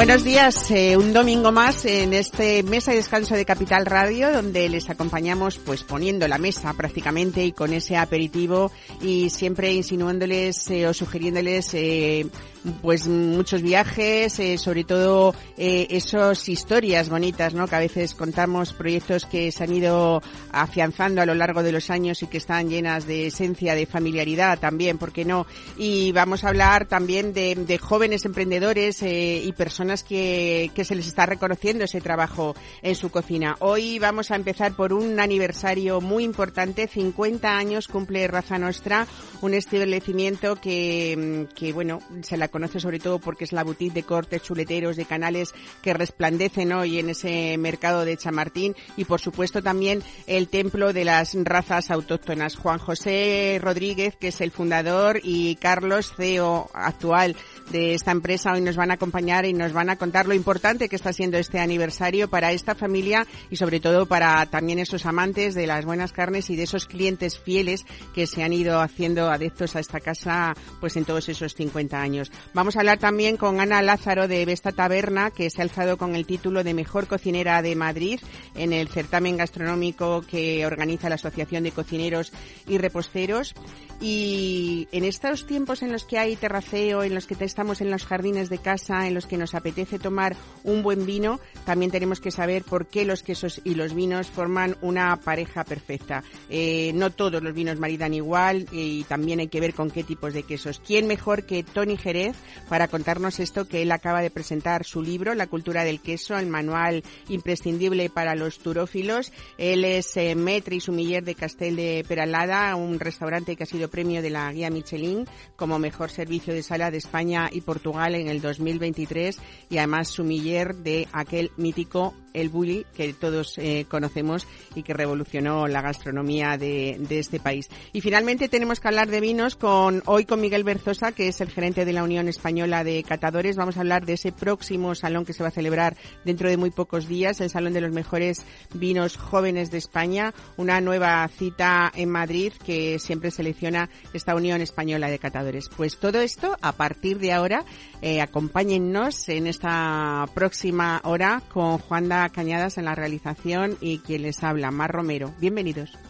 Buenos días, eh, un domingo más en este mesa y descanso de Capital Radio, donde les acompañamos pues poniendo la mesa prácticamente y con ese aperitivo y siempre insinuándoles eh, o sugiriéndoles eh, pues muchos viajes, eh, sobre todo eh, esas historias bonitas, ¿no? Que a veces contamos proyectos que se han ido afianzando a lo largo de los años y que están llenas de esencia, de familiaridad también, ¿por qué no? Y vamos a hablar también de, jóvenes emprendedores eh, y personas que, que se les está reconociendo ese trabajo en su cocina. Hoy vamos a empezar por un aniversario muy importante, 50 años cumple Raza Nostra, un establecimiento que, que bueno, se la conoce sobre todo porque es la boutique de cortes chuleteros, de canales que resplandecen hoy en ese mercado de Chamartín y por supuesto también el templo de las razas autóctonas. Juan José Rodríguez, que es el fundador, y Carlos, CEO actual de esta empresa, hoy nos van a acompañar y nos van a contar lo importante que está siendo este aniversario para esta familia y sobre todo para también esos amantes de las buenas carnes y de esos clientes fieles que se han ido haciendo adeptos a esta casa pues en todos esos 50 años. Vamos a hablar también con Ana Lázaro de Vesta Taberna, que se ha alzado con el título de Mejor Cocinera de Madrid en el certamen gastronómico que organiza la Asociación de Cocineros y Reposteros. Y en estos tiempos en los que hay terraceo, en los que estamos en los jardines de casa, en los que nos apetece tomar un buen vino, también tenemos que saber por qué los quesos y los vinos forman una pareja perfecta. Eh, no todos los vinos maridan igual y también hay que ver con qué tipos de quesos. ¿Quién mejor que Tony Jerez para contarnos esto que él acaba de presentar su libro, La cultura del queso, el manual imprescindible para los turófilos? Él es eh, y sumiller de Castel de Peralada, un restaurante que ha sido premio de la guía Michelin como mejor servicio de sala de España y Portugal en el 2023 y además sumiller de aquel mítico el bully que todos eh, conocemos y que revolucionó la gastronomía de, de, este país. Y finalmente tenemos que hablar de vinos con hoy con Miguel Berzosa, que es el gerente de la Unión Española de Catadores. Vamos a hablar de ese próximo salón que se va a celebrar dentro de muy pocos días, el Salón de los Mejores Vinos Jóvenes de España, una nueva cita en Madrid que siempre selecciona esta Unión Española de Catadores. Pues todo esto, a partir de ahora, eh, acompáñennos en esta próxima hora con Juanda Cañadas en la realización y quien les habla, Mar Romero. Bienvenidos.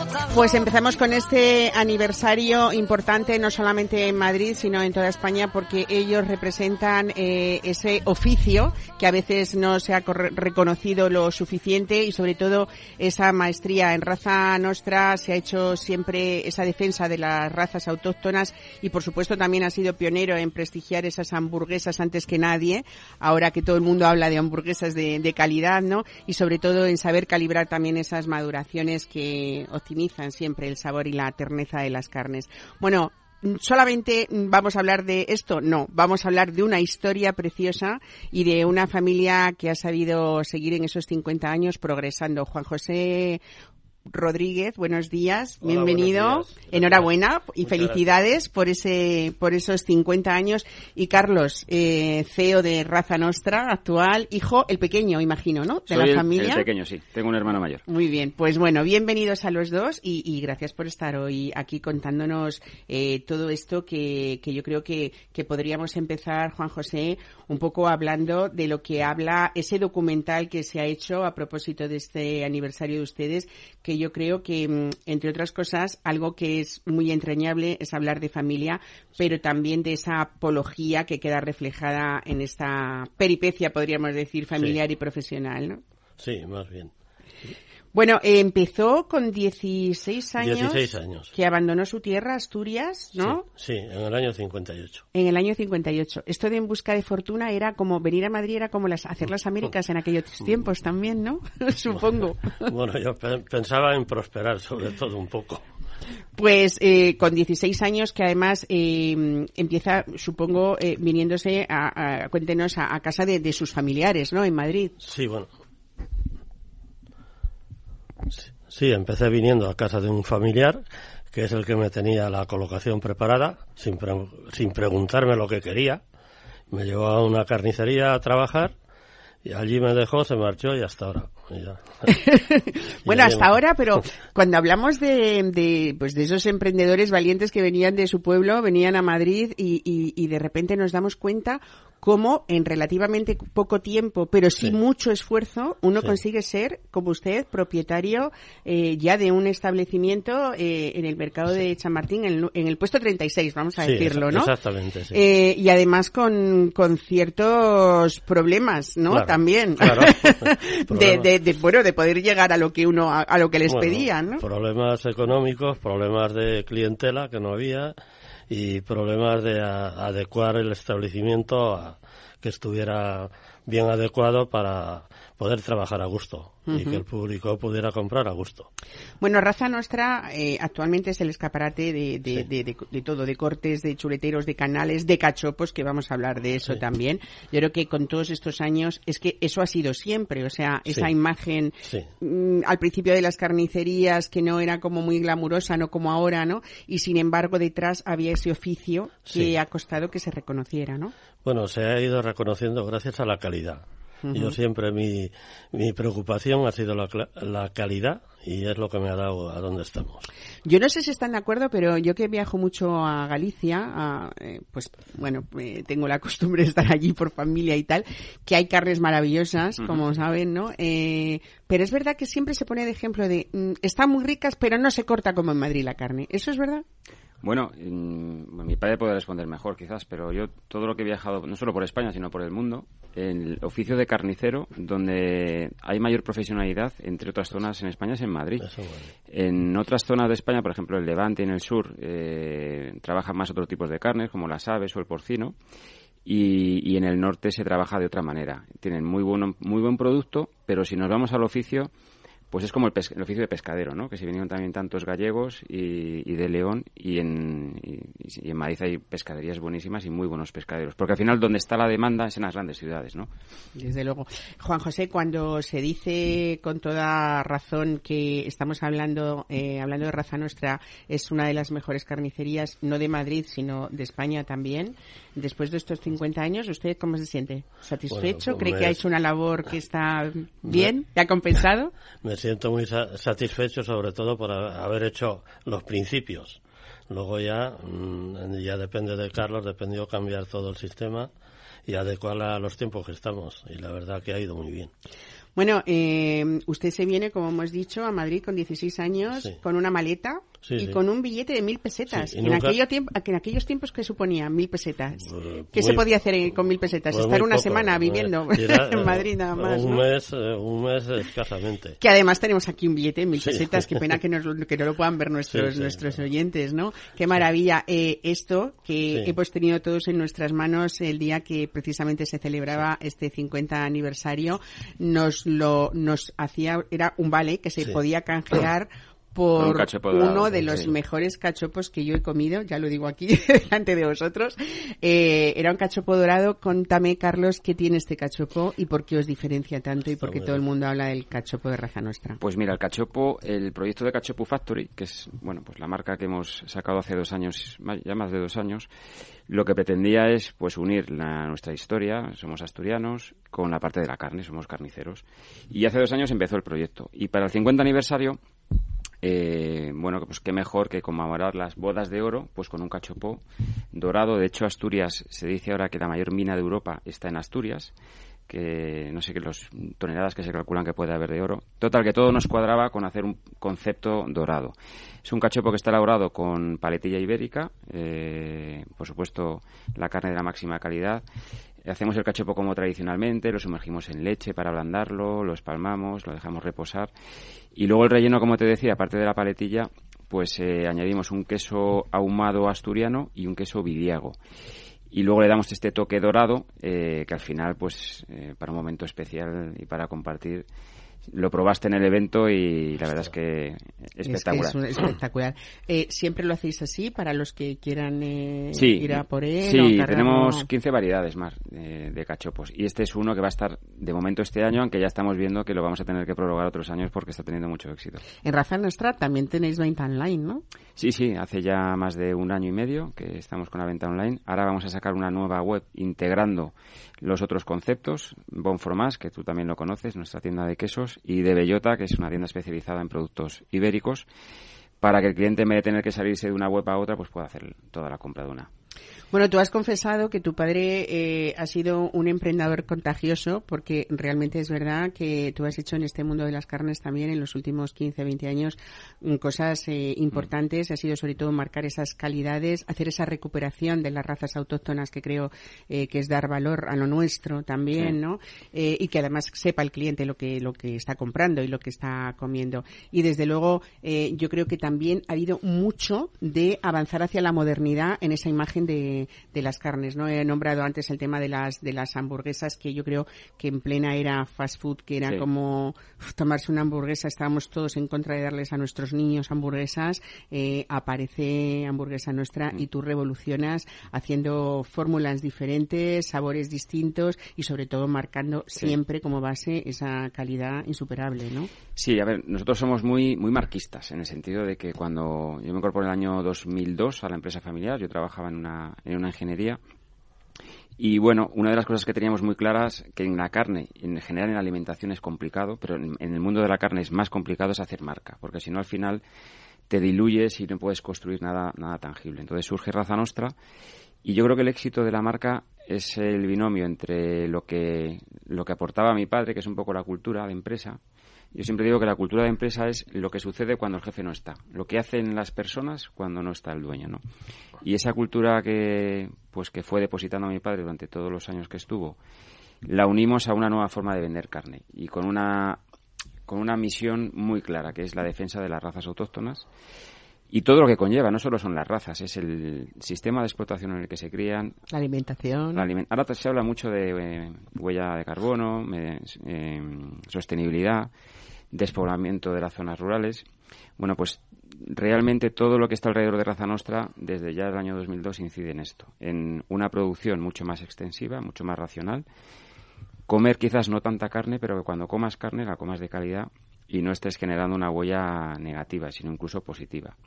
Pues empezamos con este aniversario importante no solamente en Madrid, sino en toda España, porque ellos representan eh, ese oficio que a veces no se ha reconocido lo suficiente y sobre todo esa maestría en raza nostra se ha hecho siempre esa defensa de las razas autóctonas y por supuesto también ha sido pionero en prestigiar esas hamburguesas antes que nadie, ahora que todo el mundo habla de hamburguesas de, de calidad, ¿no? Y sobre todo en saber calibrar también esas maduraciones que optimizan siempre el sabor y la terneza de las carnes. Bueno, solamente vamos a hablar de esto, no, vamos a hablar de una historia preciosa y de una familia que ha sabido seguir en esos 50 años progresando. Juan José Rodríguez, buenos días, Hola, bienvenido, buenos días. enhorabuena y Muchas felicidades por ese, por esos 50 años. Y Carlos, eh, CEO de Raza Nostra, actual, hijo, el pequeño, imagino, ¿no? De Soy la el- familia. El pequeño, sí. Tengo un hermano mayor. Muy bien, pues bueno, bienvenidos a los dos y, y gracias por estar hoy aquí contándonos eh, todo esto que, que yo creo que, que podríamos empezar, Juan José, un poco hablando de lo que habla ese documental que se ha hecho a propósito de este aniversario de ustedes, que yo creo que, mm, entre otras cosas, algo que es muy entrañable es hablar de familia, pero también de esa apología que queda reflejada en esta peripecia, podríamos decir, familiar y profesional, ¿no? Sí, más bien. Bueno, eh, empezó con 16 años, 16 años. que abandonó su tierra, Asturias, ¿no? Sí, sí, en el año 58. En el año 58. Esto de En Busca de Fortuna era como venir a Madrid, era como las, hacer las Américas en aquellos tiempos también, ¿no? Supongo. Bueno, yo pe- pensaba en prosperar sobre todo un poco. Pues eh, con 16 años, que además eh, empieza, supongo, eh, viniéndose a, a- cuéntenos, a, a casa de, de sus familiares, ¿no? En Madrid. Sí, bueno. Sí, empecé viniendo a casa de un familiar, que es el que me tenía la colocación preparada, sin, pre- sin preguntarme lo que quería. Me llevó a una carnicería a trabajar y allí me dejó, se marchó y hasta ahora. Y ya. Bueno, hasta ahora, pero cuando hablamos de, de, pues de esos emprendedores valientes que venían de su pueblo, venían a Madrid y, y, y de repente nos damos cuenta cómo en relativamente poco tiempo, pero sí, Sí. mucho esfuerzo, uno Sí. consigue ser, como usted, propietario eh, ya de un establecimiento eh, en el mercado de Chamartín, en, el- en el puesto 36, vamos a decirlo, ¿no? Exactamente, sí. Eh, y además con, con ciertos problemas, ¿no? Claro, También. claro. de, de, de, bueno, de poder llegar a lo que uno, a, a lo que les Bueno, pedían, ¿no? Problemas económicos, problemas de clientela que no había y problemas de a- adecuar el establecimiento a que estuviera bien adecuado para poder trabajar a gusto y que el público pudiera comprar a gusto. Bueno, Raza Nostra eh, actualmente es el escaparate de, de, Sí. de, todo, de cortes, de chuleteros, de canales, de cachopos, que vamos a hablar de eso Sí. también. Yo creo que con todos estos años es que eso ha sido siempre, o sea, esa Sí. imagen mm, al principio de las carnicerías que no era como muy glamurosa, no como ahora, ¿no? Y sin embargo detrás había ese oficio que ha costado que se reconociera, ¿no? Bueno, se ha ido reconociendo gracias a la calidad. Yo siempre mi, mi preocupación ha sido la, cla- la calidad y es lo que me ha dado a donde estamos. Yo no sé si están de acuerdo, pero yo que viajo mucho a Galicia, a, eh, pues bueno, eh, tengo la costumbre de estar allí por familia y tal, que hay carnes maravillosas, como saben, ¿no? Eh, pero es verdad que siempre se pone de ejemplo de, mm, están muy ricas, pero no se corta como en Madrid la carne. ¿Eso es verdad? Bueno, mi padre puede responder mejor quizás, pero yo todo lo que he viajado, no solo por España, sino por el mundo, el oficio de carnicero, donde hay mayor profesionalidad, entre otras zonas en España, es en Madrid. Eso. En otras zonas de España, por ejemplo, el Levante y en el sur, eh, trabajan más otros tipos de carnes, como las aves o el porcino, y, y en el norte se trabaja de otra manera. Tienen muy, bueno, muy buen producto, pero si nos vamos al oficio, pues es como el, el oficio de pescadero, ¿no? Que se vinieron también tantos gallegos y, y de León y en, y, y en Madrid hay pescaderías buenísimas y muy buenos pescaderos. Porque al final donde está la demanda es en las grandes ciudades, ¿no? Desde luego. Juan José, cuando se dice con toda razón que estamos hablando, eh, hablando de raza nuestra, es una de las mejores carnicerías, no de Madrid, sino de España también, después de estos 50 años, ¿usted cómo se siente? ¿Satisfecho? Bueno, ¿Cree que ha hecho una labor que está bien? ¿Le ha compensado? Me siento muy sa- satisfecho sobre todo por ha- haber hecho los principios. Luego ya, mm, ya depende de Carlos, dependió cambiar todo el sistema y adecuarla a los tiempos que estamos. Y la verdad que ha ido muy bien. Bueno, eh, usted se viene, como hemos dicho, a Madrid con 16 años, Sí. con una maleta Sí, y sí. con un billete de mil pesetas. Sí, en, aquello tiempo, en aquellos tiempos, ¿qué suponía mil pesetas? Eh, ¿Qué muy- se podía hacer con mil pesetas? Pues Estar una poco, semana eh, viviendo era, en eh, Madrid nada más, Un ¿no? mes, eh, un mes escasamente. Que además tenemos aquí un billete de mil pesetas. Qué pena que, nos, que no lo puedan ver nuestros, nuestros oyentes, ¿no? Qué maravilla. Eh, esto que hemos tenido todos en nuestras manos el día que precisamente se celebraba este 50 aniversario, nos lo nos hacía, era un vale que se podía canjear Por un uno de los sí. mejores cachopos que yo he comido, ya lo digo aquí delante de vosotros. Eh, era un cachopo dorado. Contame, Carlos, qué tiene este cachopo y por qué os diferencia tanto y por qué todo el mundo habla del cachopo de raza nuestra. Pues mira, el cachopo, el proyecto de Cachopo Factory, que es bueno, pues la marca que hemos sacado hace dos años, ya más de dos años, lo que pretendía es pues unir la- nuestra historia, somos asturianos, con la parte de la carne, somos carniceros. Y hace dos años empezó el proyecto. Y para el 50 aniversario, eh, bueno, pues qué mejor que conmemorar las bodas de oro, pues con un cachopo dorado. De hecho, Asturias, se dice ahora que la mayor mina de Europa está en Asturias que no sé qué los toneladas que se calculan que puede haber de oro. Total, que todo nos cuadraba con hacer un concepto dorado. Es un cachopo que está elaborado con paletilla ibérica, eh, por supuesto la carne de la máxima calidad. Hacemos el cachopo como tradicionalmente, lo sumergimos en leche para ablandarlo, lo espalmamos, lo dejamos reposar. Y luego el relleno, como te decía, aparte de la paletilla, pues eh, añadimos un queso ahumado asturiano y un queso vidiago y luego le damos este toque dorado eh, que al final pues eh, para un momento especial y para compartir lo probaste en el evento y la verdad es que espectacular. Es, que es espectacular. Eh, ¿Siempre lo hacéis así para los que quieran eh, sí, ir a por él? Sí, tenemos 15 variedades más eh, de cachopos y este es uno que va a estar de momento este año, aunque ya estamos viendo que lo vamos a tener que prorrogar otros años porque está teniendo mucho éxito. En Raza Nuestra también tenéis venta online, ¿no? Sí, sí, hace ya más de un año y medio que estamos con la venta online. Ahora vamos a sacar una nueva web integrando los otros conceptos, Bon Fromage, que tú también lo conoces, nuestra tienda de quesos, y de Bellota, que es una tienda especializada en productos ibéricos, para que el cliente, en vez de tener que salirse de una web a otra, pues pueda hacer toda la compra de una. Bueno, tú has confesado que tu padre eh, ha sido un emprendedor contagioso, porque realmente es verdad que tú has hecho en este mundo de las carnes también en los últimos 15, 20 años mm, cosas eh, importantes. Ha sido sobre todo marcar esas calidades, hacer esa recuperación de las razas autóctonas, que creo eh, que es dar valor a lo nuestro también, ¿no? y que además sepa el cliente lo que, lo que está comprando y lo que está comiendo. Y desde luego, yo creo que también ha habido mucho de avanzar hacia la modernidad en esa imagen de de, las carnes. No he nombrado antes el tema de las de las hamburguesas que yo creo que en plena era fast food, que era como tomarse una hamburguesa. Estábamos todos en contra de darles a nuestros niños hamburguesas. Eh, aparece hamburguesa nuestra y tú revolucionas haciendo fórmulas diferentes, sabores distintos y sobre todo marcando siempre como base esa calidad insuperable, ¿no? Sí, a ver, nosotros somos muy muy marquistas en el sentido de que cuando yo me incorporé en el año 2002 a la empresa familiar, yo trabajaba en una en una ingeniería. Y bueno, una de las cosas que teníamos muy claras, que en la carne, en general en alimentación es complicado, pero en, el mundo de la carne es más complicado, es hacer marca, porque si no al final te diluyes y no puedes construir nada, nada tangible. Entonces surge Raza Nostra y yo creo que el éxito de la marca es el binomio entre lo que, lo que aportaba mi padre, que es un poco la cultura de empresa, yo siempre digo que la cultura de empresa es lo que sucede cuando el jefe no está, lo que hacen las personas cuando no está el dueño, ¿no? Y esa cultura que pues que fue depositando a mi padre durante todos los años que estuvo, la unimos a una nueva forma de vender carne y con una con una misión muy clara, que es la defensa de las razas autóctonas y todo lo que conlleva, no solo son las razas, es el sistema de explotación en el que se crían. La alimentación. Ahora se habla mucho de eh, huella de carbono, eh, sostenibilidad, despoblamiento de las zonas rurales. Bueno, pues realmente todo lo que está alrededor de Raza Nostra, desde ya el año 2002, incide en esto, en una producción mucho más extensiva, mucho más racional. Comer quizás no tanta carne, pero que cuando comas carne la comas de calidad y no estés generando una huella negativa, sino incluso positiva.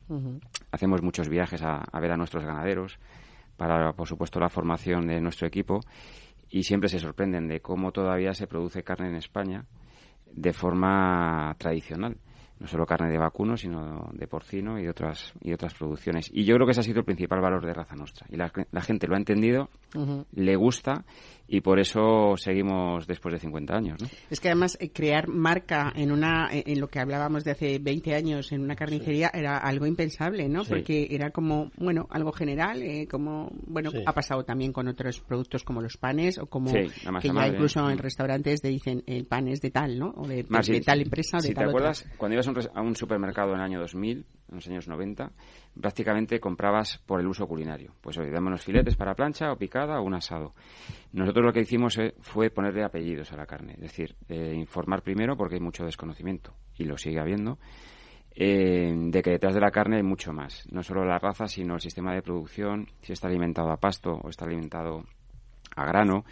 Hacemos muchos viajes a, ver a nuestros ganaderos para, por supuesto, la formación de nuestro equipo y siempre se sorprenden de cómo todavía se produce carne en España de forma tradicional no solo carne de vacuno, sino de porcino y otras y otras producciones. Y yo creo que ese ha sido el principal valor de Raza Nostra. Y la, gente lo ha entendido, le gusta y por eso seguimos después de 50 años. ¿no? Es que además eh, crear marca en una en lo que hablábamos de hace 20 años en una carnicería era algo impensable, ¿no? Porque era como, bueno, algo general, eh, como, bueno, ha pasado también con otros productos como los panes o como que ya incluso en restaurantes te dicen el pan es de tal, ¿no? O de, tal empresa, de si tal te acuerdas, cuando ibas a un supermercado en el año 2000, en los años 90, prácticamente comprabas por el uso culinario. Pues oye, dame unos filetes para plancha o picada o un asado. Nosotros lo que hicimos eh, fue ponerle apellidos a la carne, es decir, eh, informar primero porque hay mucho desconocimiento y lo sigue habiendo. Eh, de que detrás de la carne hay mucho más, no solo la raza, sino el sistema de producción, si está alimentado a pasto o está alimentado a grano.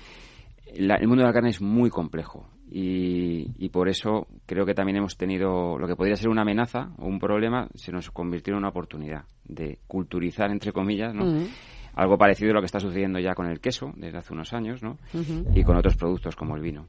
el mundo de la carne es muy complejo y, por eso creo que también hemos tenido lo que podría ser una amenaza o un problema, se nos convirtió en una oportunidad de culturizar, entre comillas, ¿no? Algo parecido a lo que está sucediendo ya con el queso desde hace unos años, ¿no? Y con otros productos como el vino.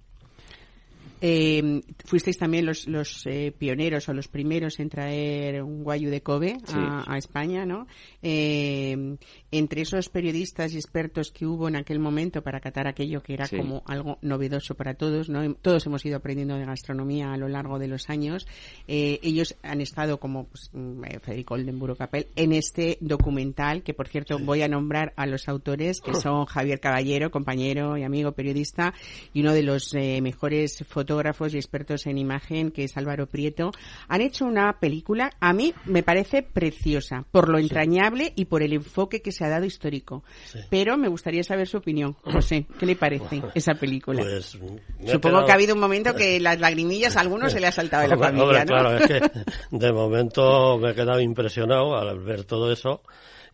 Eh, fuisteis también los, los eh, pioneros o los primeros en traer un guayu de Kobe a, España, ¿no? Eh, entre esos periodistas y expertos que hubo en aquel momento para catar aquello que era como algo novedoso para todos, ¿no? Todos hemos ido aprendiendo de gastronomía a lo largo de los años. ellos han estado como pues, mm, Federico Oldenburgo Capel en este documental que, por cierto, voy a nombrar a los autores que son Javier Caballero, compañero y amigo periodista, y uno de los mejores fotógrafos fotógrafos y expertos en imagen, que es Álvaro Prieto, han hecho una película, a mí me parece preciosa, por lo entrañable y por el enfoque que se ha dado histórico. Pero me gustaría saber su opinión. No sé, ¿qué le parece esa película? Pues, Supongo que ha habido un momento que las lagrimillas a algunos se le ha saltado de la familia, Claro, es que de momento me he quedado impresionado al ver todo eso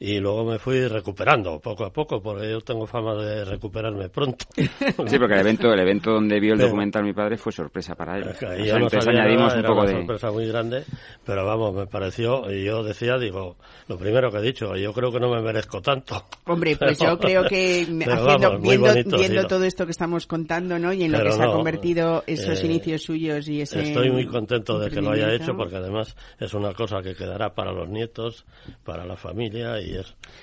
y luego me fui recuperando poco a poco, porque yo tengo fama de recuperarme pronto. Sí, porque el evento, el evento donde vio el documental mi padre fue sorpresa para él. entonces añadimos un poco de... sorpresa muy grande, pero vamos, me pareció, y yo decía, digo, lo primero que he dicho, yo creo que no me merezco tanto. Hombre, pues yo creo que haciendo, viendo, todo esto que estamos contando, ¿no? Y en lo que se ha convertido esos eh, inicios suyos y ese... Estoy muy contento de que lo haya hecho, porque además es una cosa que quedará para los nietos, para la familia y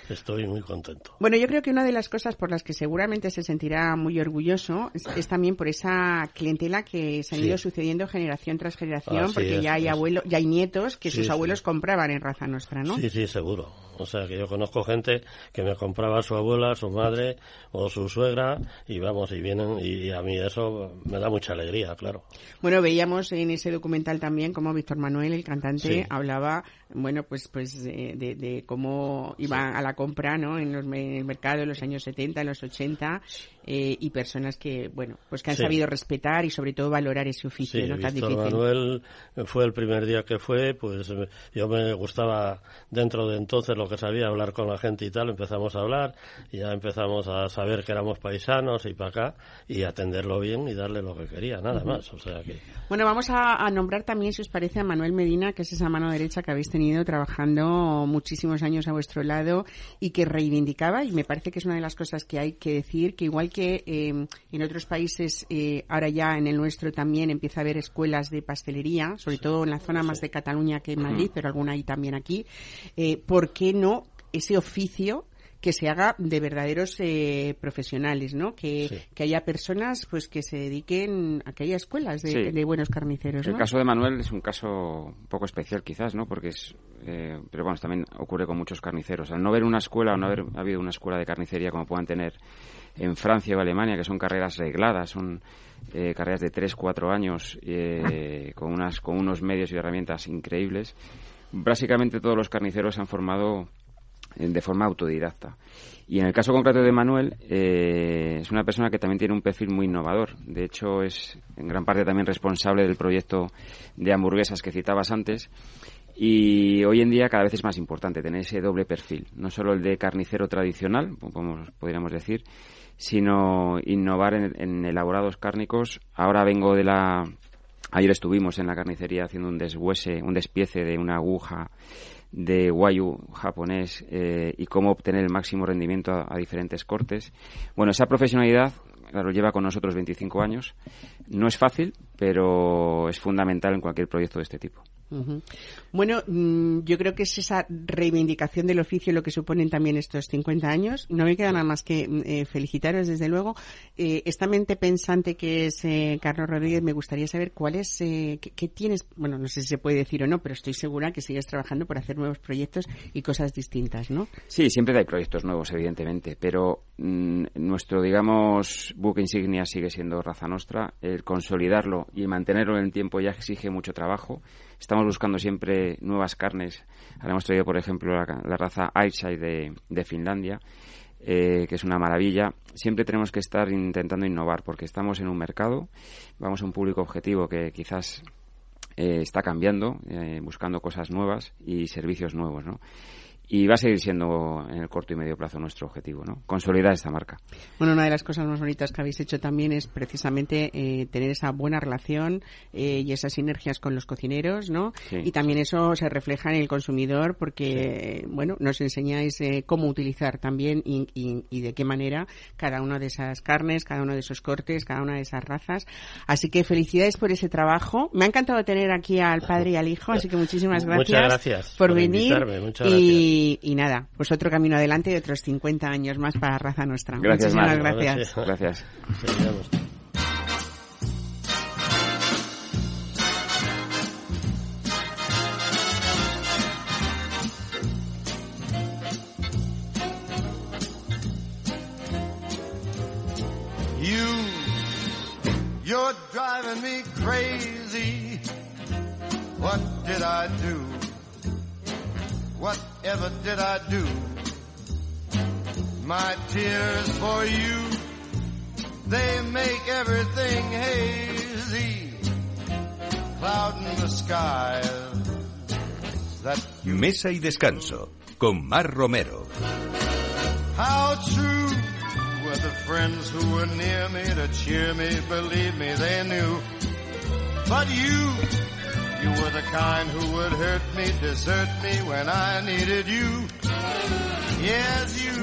estoy muy contento. Bueno, yo creo que una de las cosas por las que seguramente se sentirá muy orgulloso es, también por esa clientela que se ha ido sucediendo generación tras generación, porque ya hay abuelos, ya hay nietos que sus abuelos compraban en raza nuestra, ¿no? Sí, sí, seguro. O sea, que yo conozco gente que me compraba su abuela, su madre o su suegra y vamos, y vienen y a mí eso me da mucha alegría, claro. Bueno, veíamos en ese documental también como Víctor Manuel, el cantante, hablaba, bueno, pues pues de, cómo iba a la compra, ¿no? En, los, el mercado en los años 70, en los 80 eh, y personas que, bueno, pues que han sabido respetar y sobre todo valorar ese oficio, ¿no? Tan Víctor Manuel fue el primer día que fue, pues yo me gustaba dentro de entonces lo que sabía hablar con la gente y tal, empezamos a hablar y ya empezamos a saber que éramos paisanos y para acá y atenderlo bien y darle lo que quería, nada más, o sea que... Bueno, vamos a, nombrar también, si os parece, a Manuel Medina, que es esa mano derecha que habéis tenido trabajando muchísimos años a vuestro lado y que reivindicaba, y me parece que es una de las cosas que hay que decir, que igual que em, en otros países, eh, ahora ya en el nuestro también empieza a haber escuelas de pastelería, sobre todo en la zona más de Cataluña que en Madrid, pero alguna hay también aquí. Eh, ¿Por qué no ese oficio? que se haga de verdaderos eh, profesionales, ¿no? Que, haya personas pues que se dediquen a que haya escuelas de, buenos carniceros. El caso de Manuel es un caso un poco especial quizás, ¿no? Porque es, eh, pero bueno, también ocurre con muchos carniceros. Al no ver una escuela o no haber habido una escuela de carnicería como puedan tener en Francia o Alemania, que son carreras regladas, son eh, carreras de 3, 4 años con, unas, con unos medios y herramientas increíbles, básicamente todos los carniceros se han formado de forma autodidacta. Y en el caso concreto de Manuel, eh, es una persona que también tiene un perfil muy innovador. De hecho, es en gran parte también responsable del proyecto de hamburguesas que citabas antes. Y hoy en día cada vez es más importante tener ese doble perfil, no solo el de carnicero tradicional, como podríamos decir, sino innovar en, elaborados cárnicos. Ahora vengo de la... Ayer estuvimos en la carnicería haciendo un deshuese, un despiece de una aguja de Wayu japonés eh, y cómo obtener el máximo rendimiento a, diferentes cortes. Bueno, esa profesionalidad, claro, lleva con nosotros 25 años. No es fácil, pero es fundamental en cualquier proyecto de este tipo. Bueno, mm, yo creo que es esa reivindicación del oficio lo que suponen también estos 50 años. No me queda nada más que mm, eh, felicitaros, desde luego. Eh, esta mente pensante que es eh, Carlos Rodríguez, me gustaría saber cuál es, qué, tienes, bueno, no sé si se puede decir o no, pero estoy segura que sigues trabajando por hacer nuevos proyectos y cosas distintas, ¿no? Sí, siempre hay proyectos nuevos, evidentemente, pero mm, nuestro, digamos, buque insignia sigue siendo Raza Nostra. El consolidarlo y mantenerlo en el tiempo ya exige mucho trabajo. Estamos buscando siempre nuevas carnes. Ahora hemos traído, por ejemplo, la, raza Airside de, de Finlandia, eh, que es una maravilla. Siempre tenemos que estar intentando innovar porque estamos en un mercado, vamos a un público objetivo que quizás eh, está cambiando, eh, buscando cosas nuevas y servicios nuevos, ¿no? Y va a seguir siendo en el corto y medio plazo nuestro objetivo, ¿no? Consolidar esta marca. Bueno, una de las cosas más bonitas que habéis hecho también es precisamente eh, tener esa buena relación eh, y esas sinergias con los cocineros, ¿no? Y también eso se refleja en el consumidor porque, bueno, nos enseñáis eh, cómo utilizar también y, y, de qué manera cada una de esas carnes, cada uno de esos cortes, cada una de esas razas. Así que felicidades por ese trabajo. Me ha encantado tener aquí al padre y al hijo, así que muchísimas gracias, Muchas gracias por, venir. Muchas gracias. Y, nada, pues otro camino adelante y otros 50 años más para Raza Nuestra. Gracias, Muchísimas gracias. Gracias. You're driving me crazy. What did I do? Whatever did I do? My tears for you, they make everything hazy. Cloud in the sky. That Mesa y descanso con Mar Romero. How true were the friends who were near me to cheer me, believe me, they knew. But you You were the kind who would hurt me, desert me when I needed you.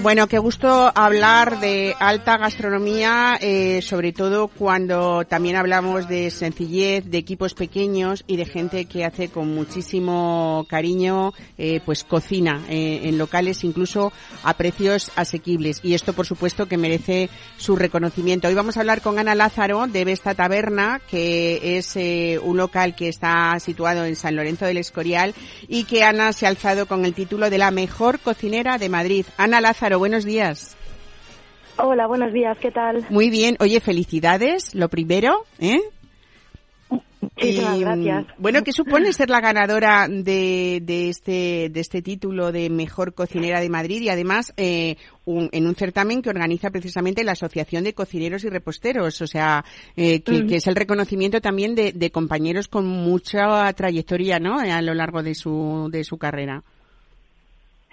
Bueno, qué gusto hablar de alta gastronomía, eh, sobre todo cuando también hablamos de sencillez, de equipos pequeños y de gente que hace con muchísimo cariño, eh, pues cocina eh, en locales incluso a precios asequibles. Y esto, por supuesto, que merece su reconocimiento. Hoy vamos a hablar con Ana Lázaro de Vesta Taberna, que es un local que está situado en San Lorenzo del Escorial y que Ana se ha alzado con el título de la mejor cocinera de Madrid. Ana Lázaro, buenos días. Hola, buenos días, ¿qué tal? Muy bien. Oye, felicidades, lo primero, ¿eh? gracias. Bueno, ¿qué supone ser la ganadora de, de, este, de este título de Mejor Cocinera de Madrid y además eh, en un certamen que organiza precisamente la Asociación de Cocineros y Reposteros, o sea, eh, que, que, es el reconocimiento también de, de, compañeros con mucha trayectoria ¿no? a lo largo de su, de su carrera?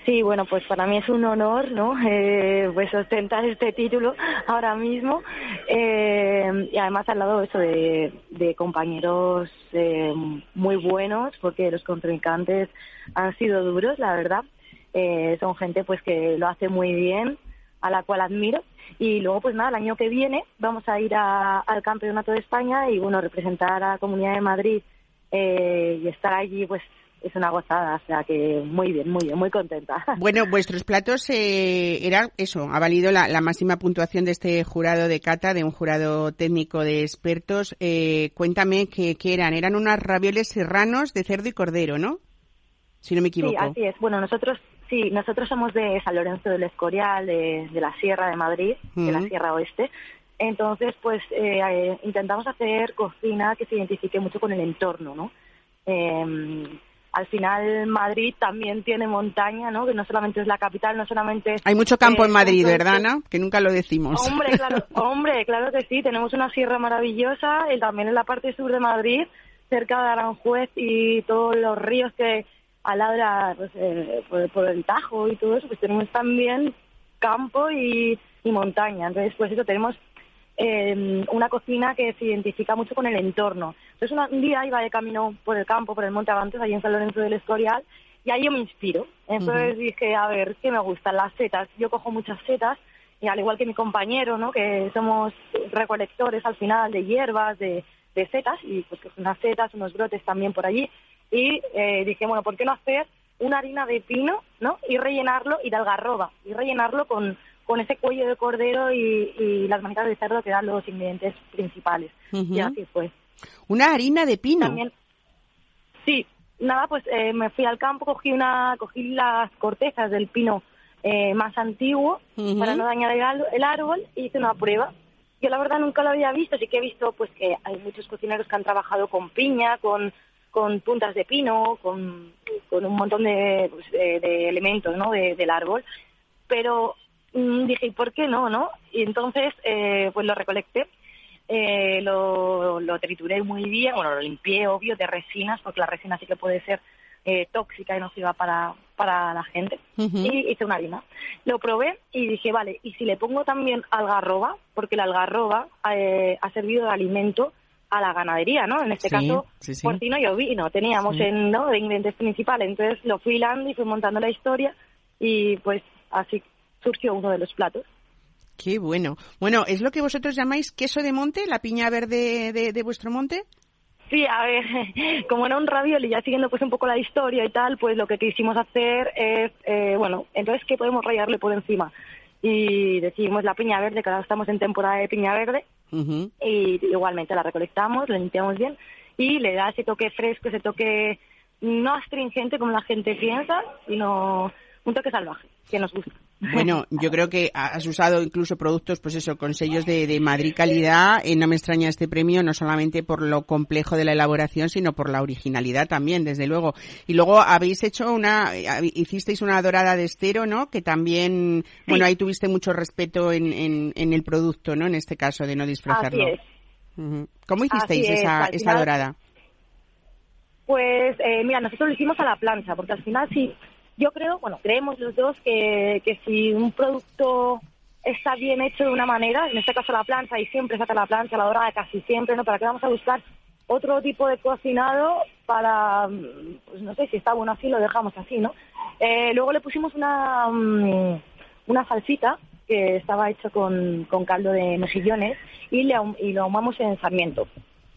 Sí, bueno, pues para mí es un honor, ¿no? Eh, pues ostentar este título ahora mismo eh, y además al lado eso de, compañeros eh, muy buenos, porque los contrincantes han sido duros, la verdad. Eh, son gente pues que lo hace muy bien, a la cual admiro. Y luego, pues nada, el año que viene vamos a ir al Campeonato de España y, bueno, representar a la Comunidad de Madrid eh, y estar allí, pues es una gozada, o sea que muy bien, muy bien, muy contenta. Bueno, vuestros platos eh, eran eso, ha valido la, máxima puntuación de este jurado de cata, de un jurado técnico de expertos. Eh, cuéntame qué, eran, eran unas ravioles serranos de cerdo y cordero, ¿no? Si no me equivoco. Sí, así es. Bueno, nosotros sí, nosotros somos de San Lorenzo del Escorial, de, la Sierra de Madrid, de la Sierra Oeste. Entonces, pues eh, eh, intentamos hacer cocina que se identifique mucho con el entorno, ¿no? Eh, al final Madrid también tiene montaña, ¿no? Que no solamente es la capital, no solamente... Hay mucho campo en Madrid, ¿verdad, Ana? Que nunca lo decimos. Hombre, claro, hombre, claro que sí. Tenemos una sierra maravillosa y también en la parte sur de Madrid, cerca de Aranjuez y todos los ríos que aladra pues, eh, por, el Tajo y todo eso, pues tenemos también campo y, y montaña. Entonces, pues eso, tenemos eh, una cocina que se identifica mucho con el entorno. Entonces un día iba de camino por el campo, por el Monte Avantes, allí en San Lorenzo del Escorial, y ahí yo me inspiro. Entonces dije, a ver, ¿qué me gustan? Las setas. Yo cojo muchas setas, y al igual que mi compañero, ¿no? Que somos recolectores al final de hierbas, de, de setas, y pues unas setas, unos brotes también por allí. Y eh, dije, bueno, ¿por qué no hacer una harina de pino, ¿no? Y rellenarlo, y de algarroba, y rellenarlo con con ese cuello de cordero y, las manitas de cerdo que dan los ingredientes principales. Y así fue. Una harina de pino. También, sí, nada, pues eh, me fui al campo, cogí una, cogí las cortezas del pino eh, más antiguo para no dañar el, árbol y hice una prueba. Yo la verdad nunca lo había visto, sí que he visto pues que hay muchos cocineros que han trabajado con piña, con, con puntas de pino, con, con un montón de, pues, de, elementos ¿no? del árbol, pero dije, ¿y por qué no, no? Y entonces, eh, pues lo recolecté, eh, lo, lo trituré muy bien, bueno, lo limpié, obvio, de resinas, porque la resina sí que puede ser eh, tóxica y nociva para, para la gente. Y hice una harina. Lo probé y dije, vale, ¿y si le pongo también algarroba? Porque la algarroba eh, ha servido de alimento a la ganadería, ¿no? En este Sí, caso, sí, sí. porcino y ovino. Teníamos en, ¿no? de ingredientes principales. Entonces lo fui hilando y fui montando la historia y pues así surgió uno de los platos. Qué bueno. Bueno, ¿es lo que vosotros llamáis queso de monte, la piña verde de, de vuestro monte? Sí, a ver, como era un ravioli, ya siguiendo pues un poco la historia y tal, pues lo que quisimos hacer es, eh, bueno, entonces, ¿qué podemos rallarle por encima? Y decidimos la piña verde, que ahora estamos en temporada de piña verde, y igualmente la recolectamos, la limpiamos bien, y le da ese toque fresco, ese toque no astringente como la gente piensa, sino un toque salvaje, que nos gusta. Bueno, yo creo que has usado incluso productos, pues eso, con sellos de, de Madrid calidad. Eh, no me extraña este premio, no solamente por lo complejo de la elaboración, sino por la originalidad también, desde luego. Y luego habéis hecho una, eh, hicisteis una dorada de estero, ¿no? Que también, bueno, ahí tuviste mucho respeto en, en, en el producto, ¿no? En este caso, de no disfrazarlo. Así es. ¿Cómo hicisteis es, esa, esa dorada? Pues eh, mira, nosotros lo hicimos a la plancha, porque al final sí, yo creo, bueno, creemos los dos que, que si un producto está bien hecho de una manera, en este caso la plancha, y siempre se hace la plancha, la dorada casi siempre, ¿no? ¿Para qué vamos a buscar otro tipo de cocinado para, pues no sé, si está bueno así, lo dejamos así, ¿no? Eh, luego le pusimos una, mm, una salsita que estaba hecho con, con caldo de mejillones y, le, y lo ahumamos en sarmiento.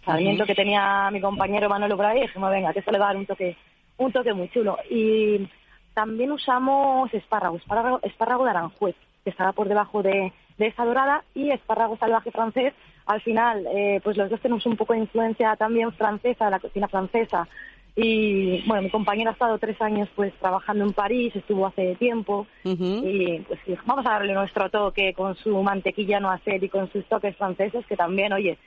Sarmiento que tenía mi compañero Manolo por ahí, y dijimos, venga, que esto le va a dar un toque, un toque muy chulo. Y también usamos espárrago, espárrago, espárrago de Aranjuez, que estaba por debajo de, de esa dorada, y espárrago salvaje francés. Al final, eh, pues los dos tenemos un poco de influencia también francesa, de la cocina francesa. Y bueno, mi compañero ha estado tres años pues trabajando en París, estuvo hace tiempo. Y pues vamos a darle nuestro toque con su mantequilla no hacer y con sus toques franceses, que también, oye,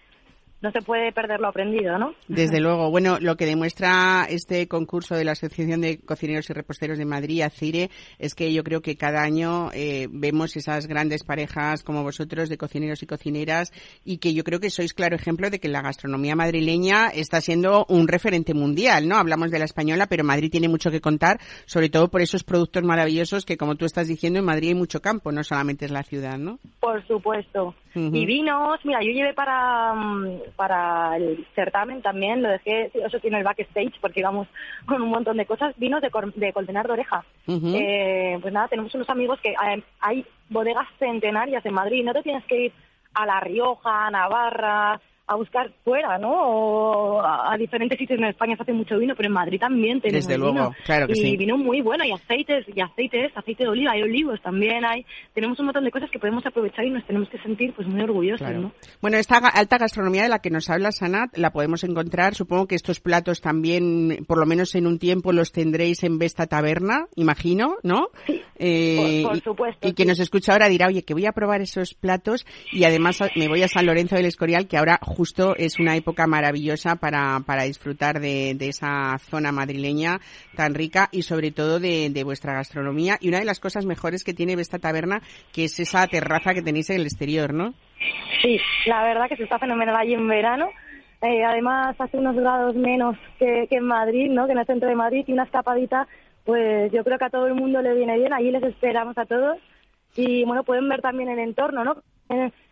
no se puede perder lo aprendido, ¿no? Desde luego. Bueno, lo que demuestra este concurso de la Asociación de Cocineros y Reposteros de Madrid, ACIRE, es que yo creo que cada año eh, vemos esas grandes parejas como vosotros de cocineros y cocineras y que yo creo que sois claro ejemplo de que la gastronomía madrileña está siendo un referente mundial, ¿no? Hablamos de la española, pero Madrid tiene mucho que contar, sobre todo por esos productos maravillosos que, como tú estás diciendo, en Madrid hay mucho campo, no solamente es la ciudad, ¿no? Por supuesto. Y vinos, mira, yo llevé para, mm, para el certamen también, lo dejé, eso tiene el backstage, porque íbamos con un montón de cosas, vinos de, Cor- de Colmenar de Oreja. Eh, pues nada, tenemos unos amigos que eh, hay bodegas centenarias en Madrid, no te tienes que ir a La Rioja, a Navarra, a buscar fuera, ¿no? O a, a diferentes sitios en España se hace mucho vino, pero en Madrid también tenemos Desde luego, vino. claro que y sí. vino muy bueno, y aceites, y aceites, aceite de oliva, hay olivos también, hay, tenemos un montón de cosas que podemos aprovechar y nos tenemos que sentir pues muy orgullosos, Claro. ¿no? Bueno, esta alta gastronomía de la que nos habla Sanat la podemos encontrar. Supongo que estos platos también, por lo menos en un tiempo, los tendréis en Vesta Taberna, imagino, ¿no? Eh, por- por y- supuesto, Y quien sí. nos escucha ahora dirá, oye, que voy a probar esos platos y además me voy a San Lorenzo del Escorial, que ahora justo es una época maravillosa para, para disfrutar de, de esa zona madrileña tan rica y sobre todo de, de vuestra gastronomía. Y una de las cosas mejores que tiene Vesta Taberna, que es esa terraza que tenéis en el exterior, ¿no? Sí, la verdad que se está fenomenal allí en verano. Eh, además, hace unos grados menos que, que en Madrid, ¿no? Que en el centro de Madrid y una escapadita, pues yo creo que a todo el mundo le viene bien. Allí les esperamos a todos. Y bueno, pueden ver también el entorno, ¿no?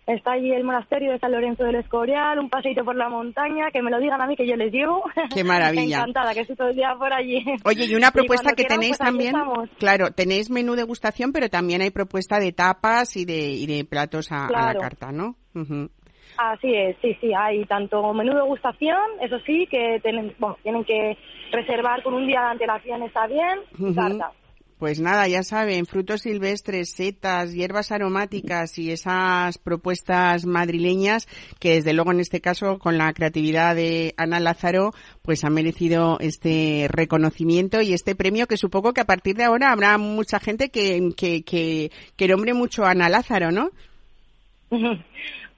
Está allí el monasterio de San Lorenzo del Escorial, un paseito por la montaña, que me lo digan a mí que yo les llevo. Qué maravilla. Encantada, que estoy todo el día por allí. Oye, y una Y propuesta cuando que tenéis pues también, claro, tenéis menú degustación, pero también hay propuesta de tapas y de, y de platos a, a la carta, ¿no? Ujú. Así es, sí, sí, hay tanto menú de degustación, eso sí, que tienen, bueno, tienen que reservar con un día de antelación, está bien, y carta. Pues nada, ya saben, frutos silvestres, setas, hierbas aromáticas y esas propuestas madrileñas que desde luego en este caso con la creatividad de Ana Lázaro pues han merecido este reconocimiento y este premio que supongo que a partir de ahora habrá mucha gente que, que, que, que nombre mucho a Ana Lázaro, ¿no?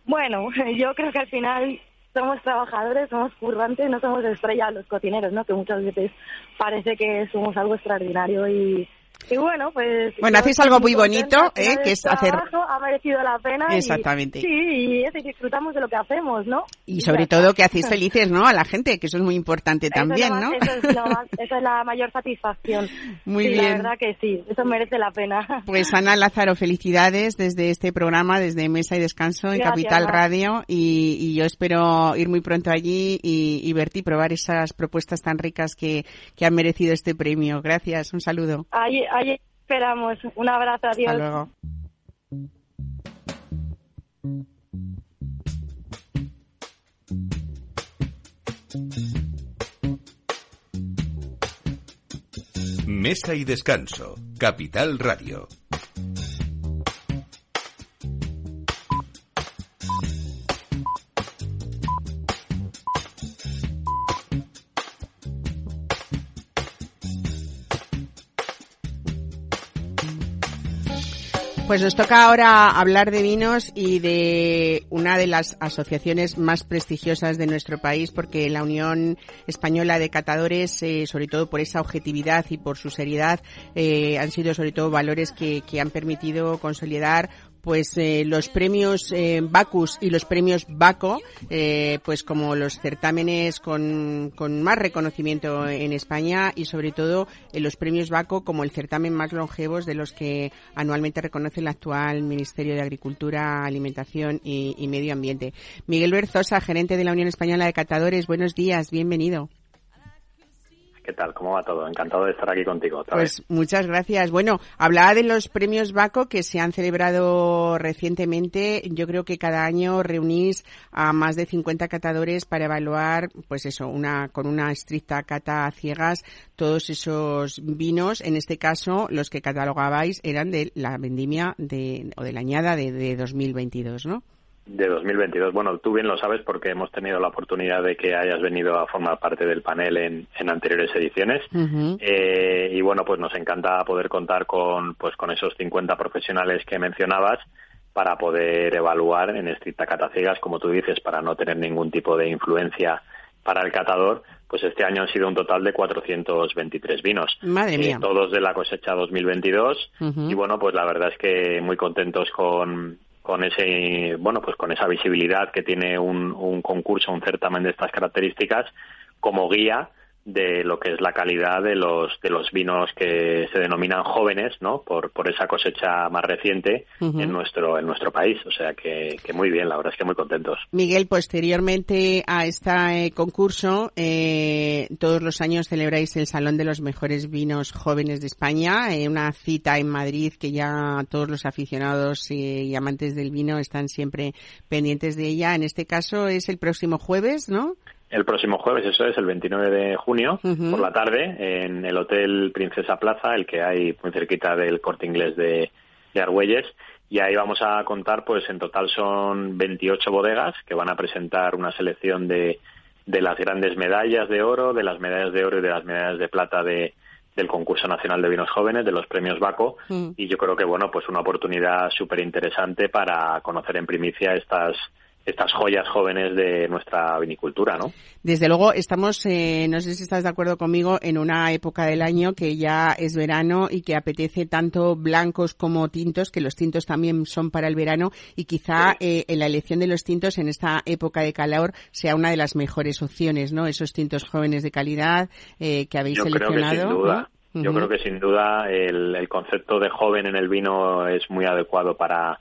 Bueno, yo creo que al final somos trabajadores, somos currantes, no somos estrellas los cocineros, ¿no? Que muchas veces parece que somos algo extraordinario y Y bueno, pues... Bueno, estoy algo muy bonito, ¿eh? que es hacer... trabajo Ha merecido la pena. y- Exactamente. sí, y eso, y disfrutamos de lo que hacemos, ¿no? Y sobre está. todo que hacéis felices, ¿no? A la gente, que eso es muy importante Eso es también, lo más- ¿no? Eso es, lo más- esa es la mayor satisfacción. Muy Sí, bien. La verdad que sí, eso merece la pena. Pues Ana Lázaro, felicidades desde este programa, desde Mesa y Descanso en Gracias, Capital. Radio y, y yo espero ir muy pronto allí y, y verte y probar esas propuestas tan ricas que, que han merecido este premio. Gracias, un saludo. Ahí, ahí esperamos. Un abrazo, adiós. Hasta luego. Mesa y Descanso, Capital Radio. Pues nos toca ahora hablar de vinos y de una de las asociaciones más prestigiosas de nuestro país, porque la Unión Española de Catadores, eh, sobre todo por esa objetividad y por su seriedad, eh, han sido sobre todo valores que, que han permitido consolidar pues eh, los premios eh, Bacus y los premios Baco, eh, pues como los certámenes con, con más reconocimiento en España y sobre todo eh, los premios Baco como el certamen más longevos de los que anualmente reconoce el actual Ministerio de Agricultura, Alimentación y, y Medio Ambiente. Miguel Berzosa, gerente de la Unión Española de Catadores, buenos días, bienvenido. ¿Qué tal? ¿Cómo va todo? Encantado de estar aquí contigo otra Pues vez. muchas gracias. Bueno, hablaba de los premios Baco que se han celebrado recientemente. Yo creo que cada año reunís a más de 50 catadores para evaluar, pues eso, una con una estricta cata a ciegas todos esos vinos. En este caso, los que catalogabais eran de la vendimia de o de la añada de, de 2022, ¿no? De 2022. Bueno, tú bien lo sabes porque hemos tenido la oportunidad de que hayas venido a formar parte del panel en, en anteriores ediciones. Eh, y bueno, pues nos encanta poder contar con, pues con esos 50 profesionales que mencionabas para poder evaluar en estricta cata ciegas, como tú dices, para no tener ningún tipo de influencia para el catador, pues este año han sido un total de 423 vinos. Madre Eh, mía. todos de la cosecha 2022. Ujú. Y bueno, pues la verdad es que muy contentos con, con ese, bueno, pues con esa visibilidad que tiene un, un concurso, un certamen de estas características como guía de lo que es la calidad de los de los vinos que se denominan jóvenes, ¿no? Por, por esa cosecha más reciente en nuestro en nuestro país, o sea que, que muy bien, la verdad es que muy contentos. Miguel, posteriormente a este concurso, eh, todos los años celebráis el Salón de los Mejores Vinos Jóvenes de España, eh, una cita en Madrid que ya todos los aficionados y amantes del vino están siempre pendientes de ella. En este caso es el próximo jueves, ¿no? El próximo jueves, eso es, el 29 de junio, por la tarde, en el Hotel Princesa Plaza, el que hay muy cerquita del corte inglés de, de Argüelles. Y ahí vamos a contar, pues en total son 28 bodegas que van a presentar una selección de, de las grandes medallas de oro, de las medallas de oro y de las medallas de plata de, del concurso nacional de vinos jóvenes, de los premios Baco. Mm. Y yo creo que, bueno, pues una oportunidad súper interesante para conocer en primicia estas estas joyas jóvenes de nuestra vinicultura, ¿no? Desde luego estamos, eh, no sé si estás de acuerdo conmigo, en una época del año que ya es verano y que apetece tanto blancos como tintos, que los tintos también son para el verano y quizá eh, en la elección de los tintos en esta época de calor sea una de las mejores opciones, ¿no? Esos tintos jóvenes de calidad eh, que habéis Yo creo que seleccionado. sin duda. ¿no? Yo creo que sin duda el, el concepto de joven en el vino es muy adecuado para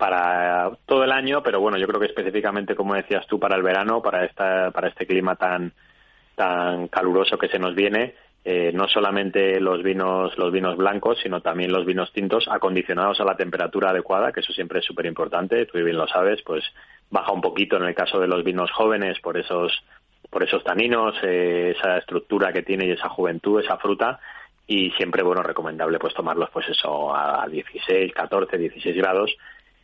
para todo el año, pero bueno, yo creo que específicamente, como decías tú, para el verano, para esta, para este clima tan tan caluroso que se nos viene, eh, no solamente los vinos los vinos blancos, sino también los vinos tintos acondicionados a la temperatura adecuada, que eso siempre es súper importante. Tú bien lo sabes, pues baja un poquito en el caso de los vinos jóvenes por esos por esos taninos, eh, esa estructura que tiene y esa juventud, esa fruta y siempre bueno recomendable pues tomarlos pues eso a 16, 14, 16 grados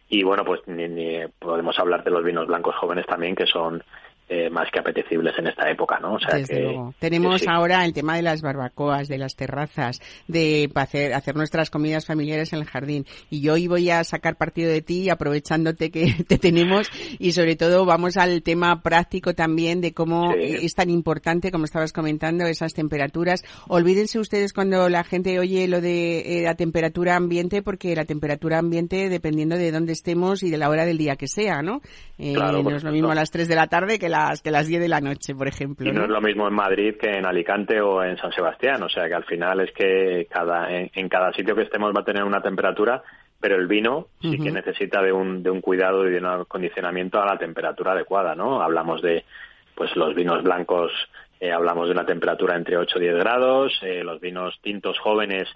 y bueno pues ni- ni- podemos hablar de los vinos blancos jóvenes también que son eh, más que apetecibles en esta época, ¿no? O sea Desde que, luego. Tenemos sí. ahora el tema de las barbacoas, de las terrazas, de hacer, hacer nuestras comidas familiares en el jardín. Y yo hoy voy a sacar partido de ti, aprovechándote que te tenemos, y sobre todo vamos al tema práctico también de cómo Sí. es tan importante, como estabas comentando, esas temperaturas. Olvídense ustedes cuando la gente oye lo de eh, la temperatura ambiente, porque la temperatura ambiente, dependiendo de dónde estemos y de la hora del día que sea, ¿no? Eh, Claro, no es lo mismo a las 3 de la tarde que las, que las 10 de la noche, por ejemplo. Y no es lo mismo en Madrid que en Alicante o en San Sebastián, o sea que al final es que cada en, en cada sitio que estemos va a tener una temperatura, pero el vino sí que necesita de un, de un cuidado y de un acondicionamiento a la temperatura adecuada, ¿no? Hablamos de pues los vinos blancos, eh, hablamos de una temperatura entre 8 y 10 grados, eh, los vinos tintos jóvenes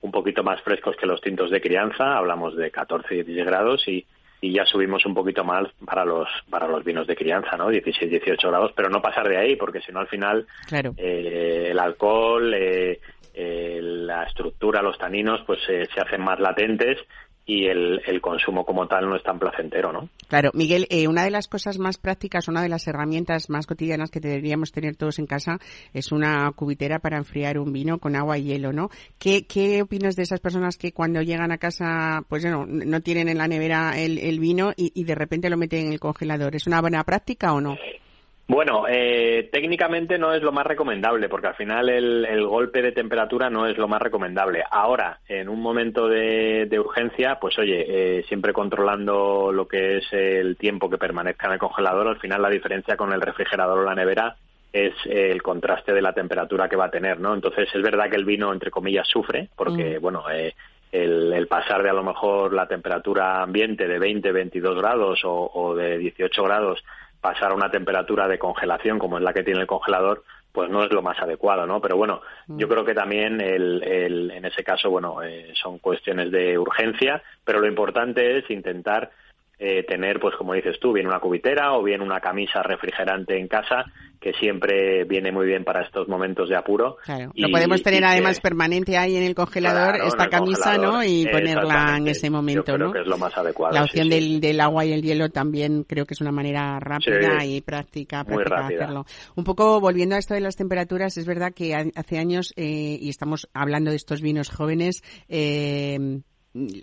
un poquito más frescos que los tintos de crianza, hablamos de 14 y 16 grados y y ya subimos un poquito más para los para los vinos de crianza, ¿no? 16, 18 grados, pero no pasar de ahí, porque si no al final Claro. eh, el alcohol, eh, eh, la estructura, los taninos, pues eh, se hacen más latentes y el, el consumo como tal no es tan placentero, ¿no? Claro, Miguel, eh, una de las cosas más prácticas, una de las herramientas más cotidianas que deberíamos tener todos en casa es una cubitera para enfriar un vino con agua y hielo, ¿no? ¿Qué, qué opinas de esas personas que cuando llegan a casa, pues bueno, no tienen en la nevera el, el vino y, y de repente lo meten en el congelador? ¿Es una buena práctica o no? Bueno, eh, técnicamente no es lo más recomendable, porque al final el, el golpe de temperatura no es lo más recomendable. Ahora, en un momento de, de urgencia, pues oye, eh, siempre controlando lo que es el tiempo que permanezca en el congelador, al final la diferencia con el refrigerador o la nevera es eh, el contraste de la temperatura que va a tener, ¿no? Entonces es verdad que el vino, entre comillas, sufre, porque, bueno, eh, el, el pasar de a lo mejor la temperatura ambiente de 20, 22 grados o, o de 18 grados pasar a una temperatura de congelación como es la que tiene el congelador, pues no es lo más adecuado, ¿no? Pero bueno, yo creo que también el, el- en ese caso, bueno, eh, son cuestiones de urgencia, pero lo importante es intentar eh, tener, pues como dices tú, bien una cubitera o bien una camisa refrigerante en casa, que siempre viene muy bien para estos momentos de apuro. Claro. Y- lo podemos tener que- además permanente ahí en el congelador, Claro, esta el camisa, ¿no? Y ponerla en ese momento, Yo creo ¿no? que es lo más adecuado. La opción sí. Del, del agua y el hielo también creo que es una manera rápida Sí, y práctica, práctica de hacerlo. Un poco volviendo a esto de las temperaturas, es verdad que ha- hace años, eh, y estamos hablando de estos vinos jóvenes, eh,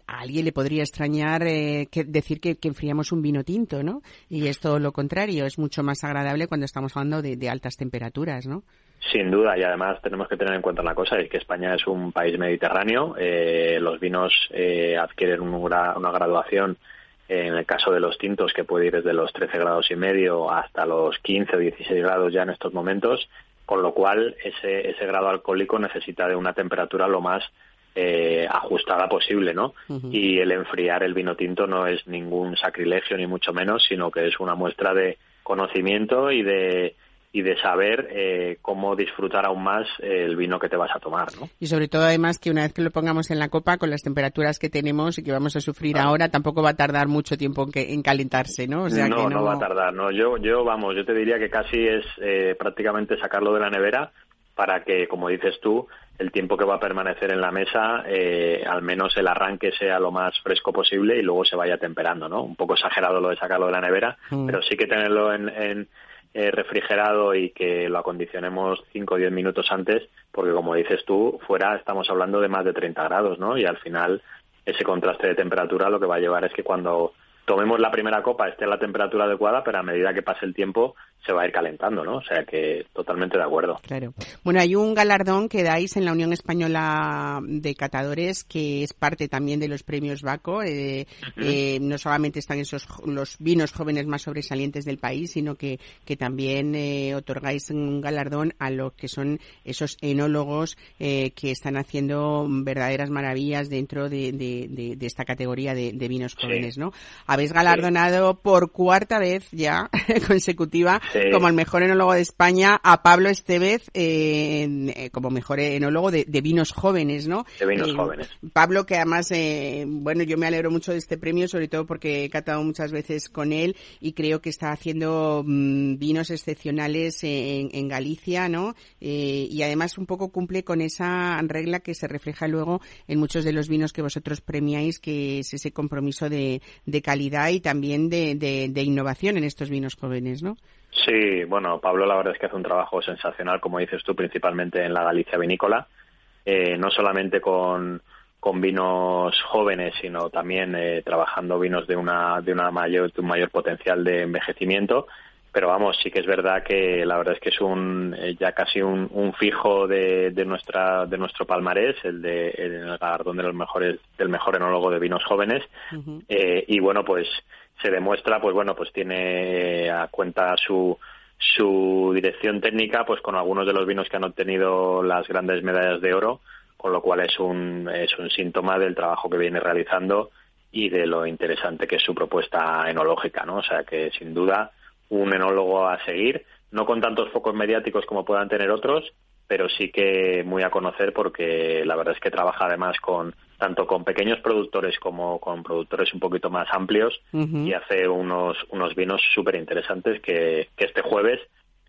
a alguien le podría extrañar eh, que decir que, enfriamos un vino tinto, ¿no? Y es todo lo contrario, es mucho más agradable cuando estamos hablando de, altas temperaturas, ¿no? Sin duda, y además tenemos que tener en cuenta una cosa, es que España es un país mediterráneo, eh, los vinos eh, adquieren una graduación, en el caso de los tintos, que puede ir desde los 13 grados y medio hasta los 15 o 16 grados ya en estos momentos, con lo cual ese, ese grado alcohólico necesita de una temperatura lo más eh, ajustada posible, ¿no? Y el enfriar el vino tinto no es ningún sacrilegio ni mucho menos, sino que es una muestra de conocimiento y de y de saber eh, cómo disfrutar aún más el vino que te vas a tomar, ¿no? Y sobre todo, además, que una vez que lo pongamos en la copa, con las temperaturas que tenemos y que vamos a sufrir Claro. ahora, tampoco va a tardar mucho tiempo en, que- en calentarse, ¿no? O sea no, que no, va a tardar, no. Yo, yo, vamos, yo te diría que casi es eh, prácticamente sacarlo de la nevera para que, como dices tú, el tiempo que va a permanecer en la mesa, eh, al menos el arranque sea lo más fresco posible y luego se vaya temperando, ¿no? Un poco exagerado lo de sacarlo de la nevera, Mm. pero sí que tenerlo en, en, eh, refrigerado y que lo acondicionemos 5 o 10 minutos antes, porque como dices tú, fuera estamos hablando de más de 30 grados, ¿no? Y al final ese contraste de temperatura lo que va a llevar es que cuando tomemos la primera copa esté a la temperatura adecuada, pero a medida que pase el tiempo se va a ir calentando, ¿no? O sea que totalmente de acuerdo. Claro. Bueno, hay un galardón que dais en la Unión Española de Catadores que es parte también de los premios Baco. Eh, eh, no solamente están esos los vinos jóvenes más sobresalientes del país, sino que, que también eh, otorgáis un galardón a lo que son esos enólogos eh, que están haciendo verdaderas maravillas dentro de, de- de- de esta categoría de, de vinos Sí. jóvenes, ¿no? Habéis galardonado por cuarta vez ya consecutiva Sí. como el mejor enólogo de España a Pablo Estevez eh, como mejor enólogo de, de vinos jóvenes, ¿no? De vinos Eh, jóvenes. Pablo, que además, eh, bueno, yo me alegro mucho de este premio, sobre todo porque he catado muchas veces con él y creo que está haciendo mm, vinos excepcionales en, en Galicia, ¿no? Eh, y además un poco cumple con esa regla que se refleja luego en muchos de los vinos que vosotros premiáis, que es ese compromiso de, de calidad y también de, de- de innovación en estos vinos jóvenes, ¿no? Sí, bueno, Pablo la verdad es que hace un trabajo sensacional, como dices tú, principalmente en la Galicia vinícola, eh, no solamente con, con vinos jóvenes, sino también eh, trabajando vinos de una de una mayor de un mayor potencial de envejecimiento. Pero vamos, sí que es verdad que la verdad es que es un eh, ya casi un, un fijo de, de nuestra de nuestro palmarés, el de el galardón de los mejores del mejor enólogo de vinos jóvenes. Eh, y bueno, pues se demuestra, pues bueno, pues tiene a cuenta su su dirección técnica, pues con algunos de los vinos que han obtenido las grandes medallas de oro, con lo cual es un es un síntoma del trabajo que viene realizando y de lo interesante que es su propuesta enológica, ¿no? O sea que sin duda un enólogo a seguir, no con tantos focos mediáticos como puedan tener otros, pero sí que muy a conocer porque la verdad es que trabaja además con tanto con pequeños productores como con productores un poquito más amplios y hace unos unos vinos súper interesantes que, que este jueves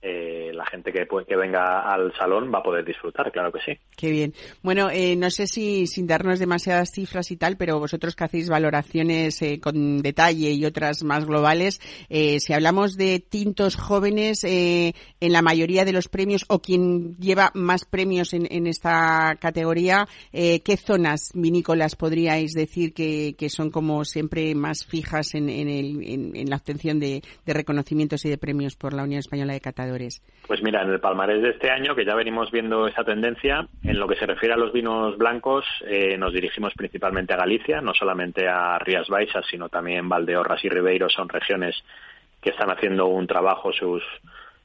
eh, la gente que, pues, que venga al salón va a poder disfrutar, claro que sí. Qué bien. Bueno, eh, no sé si sin darnos demasiadas cifras y tal, pero vosotros que hacéis valoraciones eh, con detalle y otras más globales, eh, si hablamos de tintos jóvenes eh, en la mayoría de los premios o quien lleva más premios en, en esta categoría, eh, ¿qué zonas vinícolas podríais decir que, son como siempre más fijas en, en, el, en la obtención de, de reconocimientos y de premios por la Unión Española de Catadores? Pues mira, en el palmarés de este año, que ya venimos viendo esa tendencia, en lo que se refiere a los vinos blancos, eh, nos dirigimos principalmente a Galicia, no solamente a Rías Baixas, sino también Valdeorras y Ribeiro son regiones que están haciendo un trabajo sus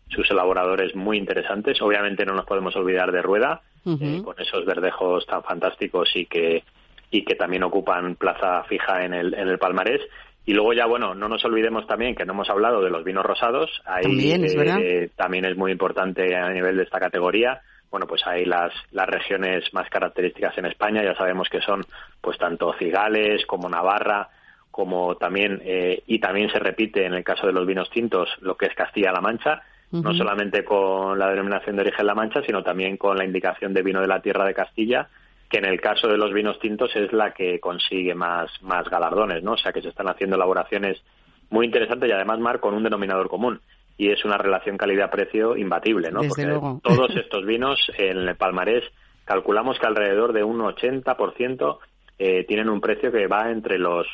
sus elaboradores muy interesantes. Obviamente no nos podemos olvidar de Rueda, uh -huh. eh, con esos verdejos tan fantásticos y que y que también ocupan plaza fija en el en el palmarés. Y luego ya, bueno, no nos olvidemos también que no hemos hablado de los vinos rosados. Ahí también es, eh, también es muy importante a nivel de esta categoría. Bueno, pues hay las, las regiones más características en España. Ya sabemos que son, pues, tanto Cigales como Navarra, como también, eh, y también se repite en el caso de los vinos tintos, lo que es Castilla-La Mancha. Uh -huh. No solamente con la denominación de origen La Mancha, sino también con la indicación de vino de la tierra de Castilla que en el caso de los vinos tintos es la que consigue más, más galardones, ¿no? O sea que se están haciendo elaboraciones muy interesantes y además, Mar, con un denominador común. Y es una relación calidad-precio imbatible, ¿no? Desde Porque luego. todos estos vinos en el palmarés calculamos que alrededor de un 80% eh, tienen un precio que va entre los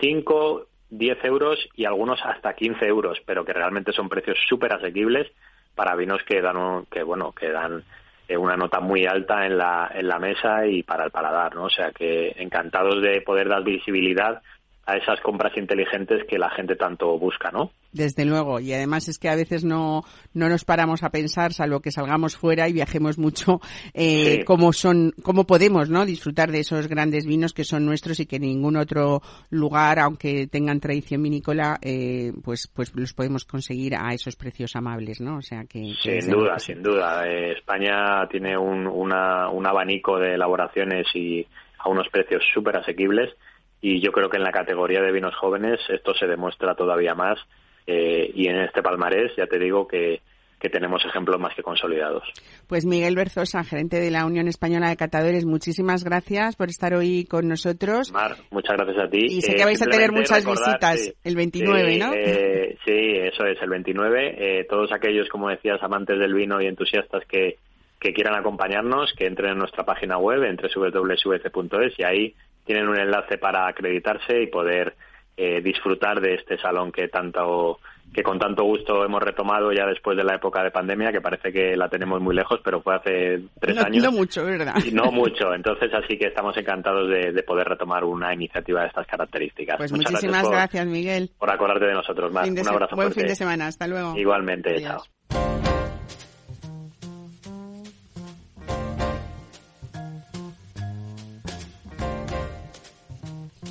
5, 10 euros y algunos hasta 15 euros, pero que realmente son precios súper asequibles para vinos que dan, un, que bueno, que dan una nota muy alta en la, en la mesa y para el paladar, ¿no? O sea que encantados de poder dar visibilidad a esas compras inteligentes que la gente tanto busca, ¿no? Desde luego, y además es que a veces no, no nos paramos a pensar, salvo que salgamos fuera y viajemos mucho, eh, sí. cómo son, cómo podemos, ¿no? Disfrutar de esos grandes vinos que son nuestros y que en ningún otro lugar, aunque tengan tradición vinícola, eh, pues, pues los podemos conseguir a esos precios amables, ¿no? O sea que. que sin duda, sin duda. Eh, España tiene un, una, un abanico de elaboraciones y a unos precios súper asequibles y yo creo que en la categoría de vinos jóvenes esto se demuestra todavía más eh, y en este palmarés ya te digo que, que tenemos ejemplos más que consolidados. Pues Miguel Berzosa, gerente de la Unión Española de Catadores, muchísimas gracias por estar hoy con nosotros. Mar, muchas gracias a ti. Y sé que eh, vais a tener muchas recordar, visitas sí, el 29, sí, ¿no? Eh, sí, eso es, el 29. todos aquellos, como decías, amantes del vino y entusiastas que, que quieran acompañarnos, que entren en nuestra página web, en www.svc.es y ahí tienen un enlace para acreditarse y poder eh, disfrutar de este salón que tanto que con tanto gusto hemos retomado ya después de la época de pandemia, que parece que la tenemos muy lejos, pero fue hace tres no, años. No mucho, ¿verdad? Y no mucho. Entonces, así que estamos encantados de, de, poder retomar una iniciativa de estas características. Pues Muchas muchísimas gracias, por, gracias, Miguel. Por acordarte de nosotros, más. Un abrazo Buen fuerte. fin de semana. Hasta luego. Igualmente. Adiós. Chao.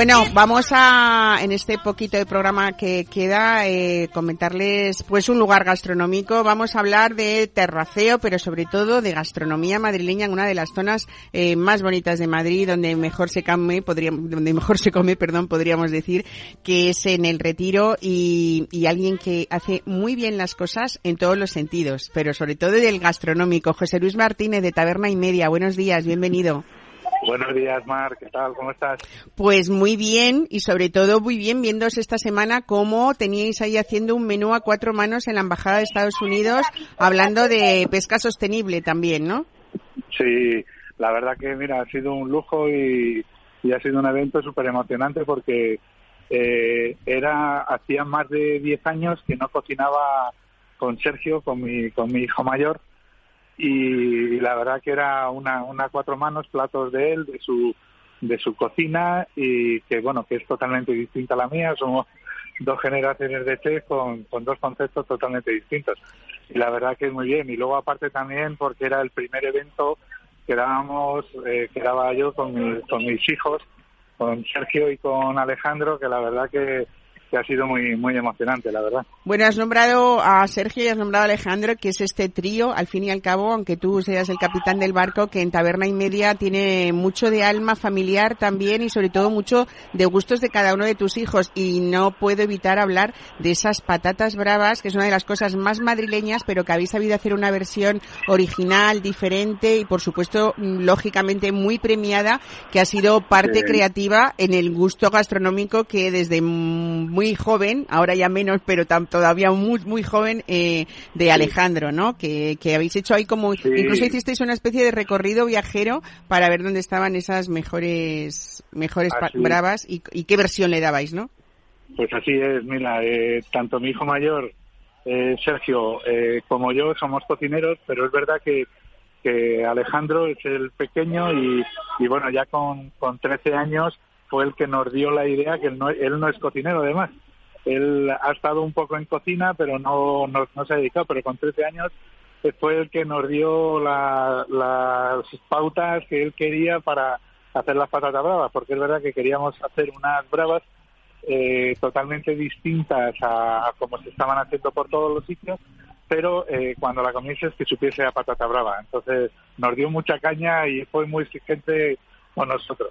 Bueno, vamos a, en este poquito de programa que queda, eh, comentarles pues un lugar gastronómico. Vamos a hablar de terraceo, pero sobre todo de gastronomía madrileña en una de las zonas eh, más bonitas de Madrid, donde mejor se come, podríamos, donde mejor se come, perdón, podríamos decir, que es en el Retiro y, y alguien que hace muy bien las cosas en todos los sentidos, pero sobre todo del gastronómico. José Luis Martínez de Taberna y Media. Buenos días, bienvenido. Buenos días, Mar. ¿Qué tal? ¿Cómo estás? Pues muy bien y sobre todo muy bien viéndos esta semana cómo teníais ahí haciendo un menú a cuatro manos en la Embajada de Estados Unidos hablando de pesca sostenible también, ¿no? Sí, la verdad que, mira, ha sido un lujo y, y ha sido un evento súper emocionante porque eh, era hacía más de 10 años que no cocinaba con Sergio, con mi, con mi hijo mayor, y la verdad que era una, una cuatro manos, platos de él, de su, de su cocina y que bueno, que es totalmente distinta a la mía, somos dos generaciones de chef con, con dos conceptos totalmente distintos. Y la verdad que es muy bien. Y luego aparte también porque era el primer evento que dábamos, eh, que daba yo con, mi- con mis hijos, con Sergio y con Alejandro, que la verdad que, que ha sido muy, muy emocionante, la verdad. Bueno, has nombrado a Sergio y has nombrado a Alejandro, que es este trío, al fin y al cabo, aunque tú seas el capitán del barco, que en Taberna y Media tiene mucho de alma familiar también y sobre todo mucho de gustos de cada uno de tus hijos. Y no puedo evitar hablar de esas patatas bravas, que es una de las cosas más madrileñas, pero que habéis sabido hacer una versión original, diferente y, por supuesto, mm, lógicamente muy premiada, que ha sido parte Sí. creativa en el gusto gastronómico que desde mm, muy joven, ahora ya menos, pero tam- todavía muy, muy joven, eh, de Alejandro, ¿no? Que, que habéis hecho ahí como, Sí. incluso hicisteis una especie de recorrido viajero para ver dónde estaban esas mejores, mejores bravas y, y qué versión le dabais, ¿no? Pues así es, mira, eh, tanto mi hijo mayor, eh, Sergio, eh, como yo somos cocineros, pero es verdad que, que Alejandro es el pequeño y, y bueno, ya con, con 13 años fue el que nos dio la idea que él no, él no es cocinero además. Él ha estado un poco en cocina, pero no, no, no se ha dedicado, pero con 13 años eh, fue el que nos dio la- las pautas que él quería para hacer las patatas bravas, porque es verdad que queríamos hacer unas bravas eh, totalmente distintas a, a como se estaban haciendo por todos los sitios, pero eh, cuando la comieses que supiese a patata brava. Entonces nos dio mucha caña y fue muy exigente con nosotros.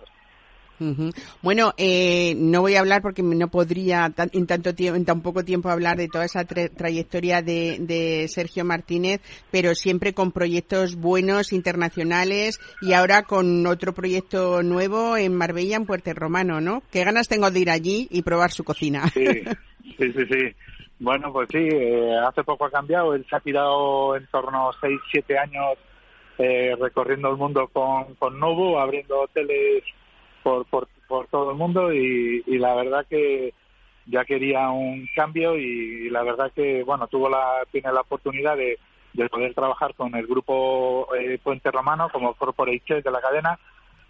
Bueno, eh, no voy a hablar porque no podría en tanto tiempo, en tan poco tiempo hablar de toda esa tra- trayectoria de, de Sergio Martínez, pero siempre con proyectos buenos internacionales y ahora con otro proyecto nuevo en Marbella, en Puerto Romano, ¿no? Qué ganas tengo de ir allí y probar su cocina. Sí, sí, sí, sí. Bueno, pues sí, eh, hace poco ha cambiado. Él se ha tirado en torno a 6, 7 años eh, recorriendo el mundo con, con Novo, abriendo hoteles por, por, por todo el mundo y, y la verdad que ya quería un cambio y, la verdad que, bueno, tuvo la, tiene la oportunidad de, de poder trabajar con el grupo eh, Puente Romano como corporate chef de la cadena,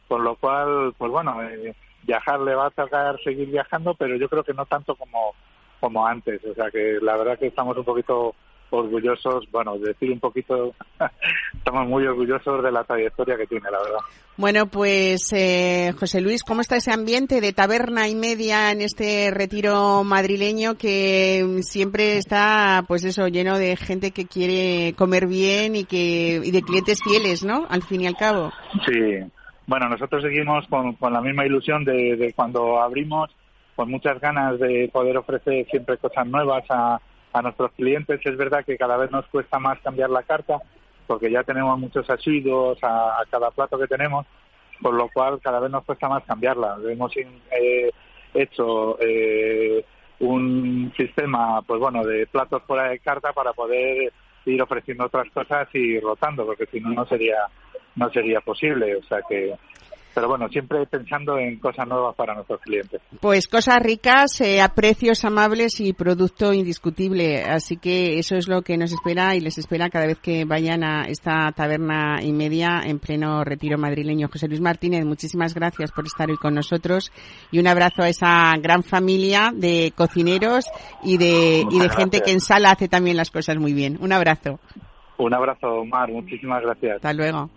con lo cual, pues bueno, eh, viajar le va a tocar seguir viajando, pero yo creo que no tanto como, como antes. O sea que la verdad que estamos un poquito orgullosos, bueno, decir un poquito, estamos muy orgullosos de la trayectoria que tiene, la verdad. Bueno, pues eh, José Luis, ¿cómo está ese ambiente de taberna y media en este retiro madrileño que siempre está, pues eso, lleno de gente que quiere comer bien y que y de clientes fieles, ¿no? Al fin y al cabo. Sí, bueno, nosotros seguimos con, con la misma ilusión de, de cuando abrimos, con muchas ganas de poder ofrecer siempre cosas nuevas a, a nuestros clientes. Es verdad que cada vez nos cuesta más cambiar la carta, porque ya tenemos muchos asiduos a, a cada plato que tenemos, por lo cual cada vez nos cuesta más cambiarla. Hemos eh, hecho eh, un sistema, pues bueno, de platos fuera de carta para poder ir ofreciendo otras cosas y rotando, porque si no no sería no sería posible. O sea que, pero bueno, siempre pensando en cosas nuevas para nuestros clientes. Pues cosas ricas, eh, a precios amables y producto indiscutible. Así que eso es lo que nos espera y les espera cada vez que vayan a esta taberna y media en pleno retiro madrileño. José Luis Martínez, muchísimas gracias por estar hoy con nosotros y un abrazo a esa gran familia de cocineros y de, y de Muchas gente que en sala hace también las cosas muy bien. Un abrazo. Un abrazo, Omar. Muchísimas gracias. Hasta luego.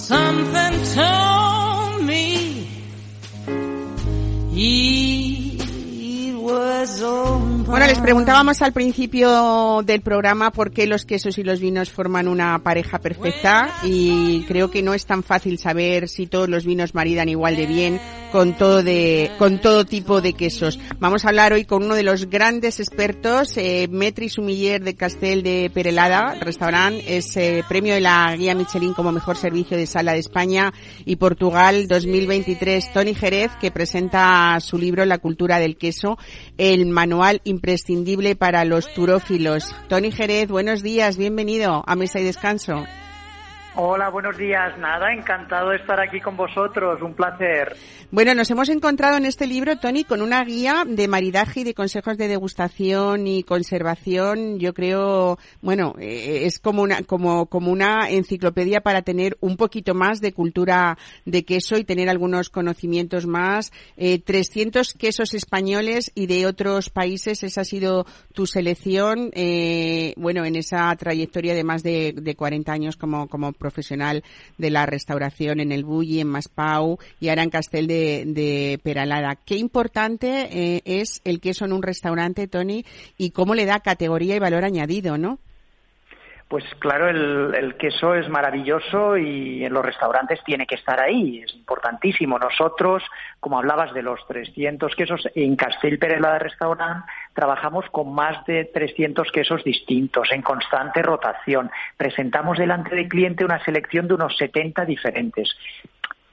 something Bueno, les preguntábamos al principio del programa por qué los quesos y los vinos forman una pareja perfecta y creo que no es tan fácil saber si todos los vinos maridan igual de bien con todo de con todo tipo de quesos. Vamos a hablar hoy con uno de los grandes expertos, eh, Metri Sumiller de Castel de Perelada, restaurante, es eh, premio de la guía Michelin como mejor servicio de sala de España y Portugal 2023. Tony Jerez que presenta su libro La cultura del queso el manual imprescindible para los turófilos. Tony Jerez, buenos días, bienvenido a Mesa y Descanso. Hola, buenos días. Nada, encantado de estar aquí con vosotros. Un placer. Bueno, nos hemos encontrado en este libro, Tony, con una guía de maridaje y de consejos de degustación y conservación. Yo creo, bueno, eh, es como una, como, como una enciclopedia para tener un poquito más de cultura de queso y tener algunos conocimientos más. Eh, 300 quesos españoles y de otros países. Esa ha sido tu selección, eh, bueno, en esa trayectoria de más de, de 40 años como, como profesional de la restauración en el Bulli, en Maspau y ahora en Castel de, Peralada. Qué importante eh, es el queso en un restaurante, Tony, y cómo le da categoría y valor añadido, ¿no? Pues claro, el, queso es maravilloso y en los restaurantes tiene que estar ahí, es importantísimo. Nosotros, como hablabas de los 300 quesos, en Castel Perela de Restaurant trabajamos con más de 300 quesos distintos, en constante rotación. Presentamos delante del cliente una selección de unos 70 diferentes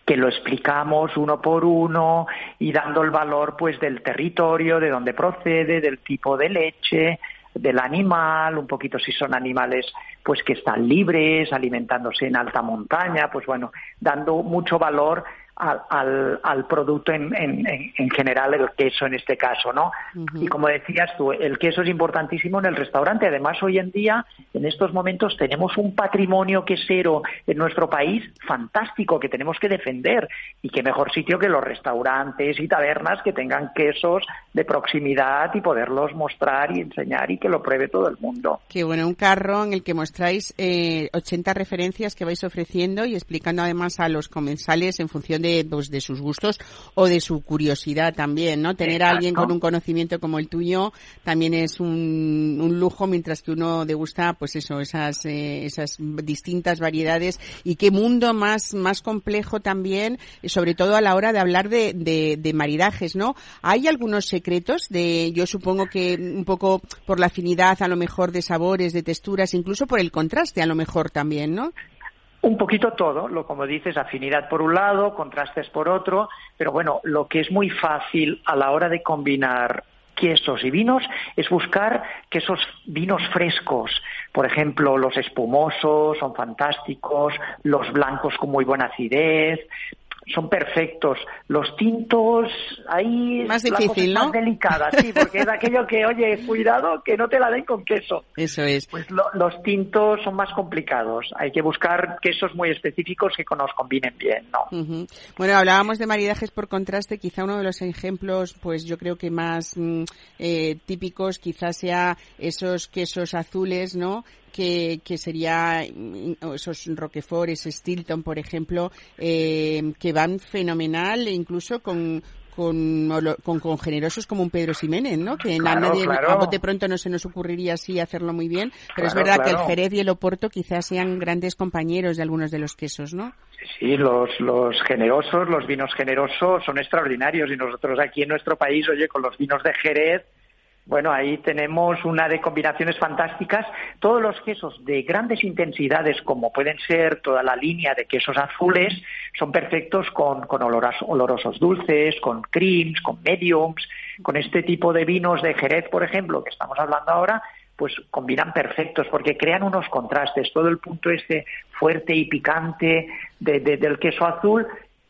que lo explicamos uno por uno y dando el valor pues del territorio, de dónde procede, del tipo de leche, del animal, un poquito si son animales pues que están libres, alimentándose en alta montaña, pues bueno, dando mucho valor al, al, al producto en, en, en, general, el queso en este caso, ¿no? Uh -huh. Y como decías tú, el queso es importantísimo en el restaurante. Además, hoy en día, en estos momentos, tenemos un patrimonio quesero en nuestro país fantástico que tenemos que defender. Y qué mejor sitio que los restaurantes y tabernas que tengan quesos de proximidad y poderlos mostrar y enseñar y que lo pruebe todo el mundo. Qué bueno, un carro en el que mostráis eh, 80 referencias que vais ofreciendo y explicando además a los comensales en función de de, pues, de sus gustos o de su curiosidad también, ¿no? Tener Exacto. a alguien con un conocimiento como el tuyo también es un, un lujo, mientras que uno degusta, pues eso, esas, eh, esas distintas variedades y qué mundo más, más complejo también, sobre todo a la hora de hablar de, de, de maridajes, ¿no? Hay algunos secretos de, yo supongo que un poco por la afinidad a lo mejor de sabores, de texturas, incluso por el contraste a lo mejor también, ¿no? Un poquito todo, lo como dices, afinidad por un lado, contrastes por otro, pero bueno, lo que es muy fácil a la hora de combinar quesos y vinos es buscar quesos vinos frescos. Por ejemplo, los espumosos son fantásticos, los blancos con muy buena acidez, son perfectos. Los tintos, ahí más difícil, ¿no? Más delicada, sí, porque es aquello que, oye, cuidado que no te la den con queso. Eso es. Pues lo, los tintos son más complicados. Hay que buscar quesos muy específicos que nos combinen bien, ¿no? Uh -huh. Bueno, hablábamos de maridajes por contraste. Quizá uno de los ejemplos, pues yo creo que más mm, eh, típicos, quizás sea esos quesos azules, ¿no? Que, que sería esos Roquefort, ese Stilton, por ejemplo, eh, que van fenomenal, incluso con, con, con, con, generosos como un Pedro Ximénez, ¿no? Que claro, a nadie, claro. a bote pronto no se nos ocurriría así hacerlo muy bien, pero claro, es verdad que el Jerez y el Oporto quizás sean grandes compañeros de algunos de los quesos, ¿no? Sí, los, los generosos, los vinos generosos son extraordinarios y nosotros aquí en nuestro país, oye, con los vinos de Jerez, bueno, ahí tenemos una de combinaciones fantásticas. Todos los quesos de grandes intensidades, como pueden ser toda la línea de quesos azules, son perfectos con, con oloras, olorosos dulces, con creams, con mediums, con este tipo de vinos de Jerez, por ejemplo, que estamos hablando ahora, pues combinan perfectos porque crean unos contrastes. Todo el punto este fuerte y picante de, de, del queso azul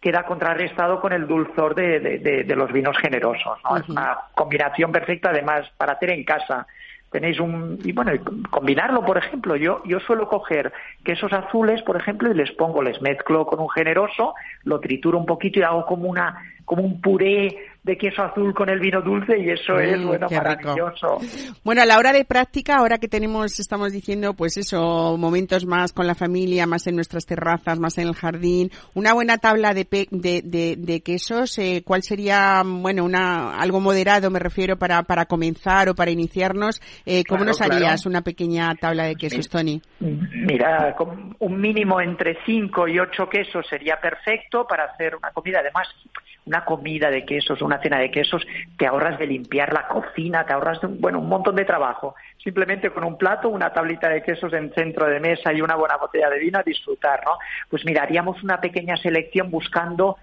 queda contrarrestado con el dulzor de, de, de, de los vinos generosos. ¿no? Uh -huh. Es una combinación perfecta, además, para hacer en casa. Tenéis un. Y bueno, combinarlo, por ejemplo. Yo, yo suelo coger quesos azules, por ejemplo, y les pongo, les mezclo con un generoso, lo trituro un poquito y hago como, una, como un puré de queso azul con el vino dulce y eso es, bueno, rico. maravilloso. Bueno, a la hora de práctica, ahora que tenemos, estamos diciendo, pues eso, momentos más con la familia, más en nuestras terrazas, más en el jardín, una buena tabla de, pe- de, de, de quesos, eh, ¿cuál sería, bueno, una, algo moderado, me refiero, para, para comenzar o para iniciarnos? Eh, ¿Cómo Claro, nos claro. harías una pequeña tabla de quesos, Tony? Mira, con un mínimo entre 5 y 8 quesos sería perfecto para hacer una comida. Además, una comida de quesos, una cena de quesos, te ahorras de limpiar la cocina, te ahorras de un, bueno, un montón de trabajo. Simplemente con un plato, una tablita de quesos en centro de mesa y una buena botella de vino a disfrutar, ¿no? Pues mira, haríamos una pequeña selección buscando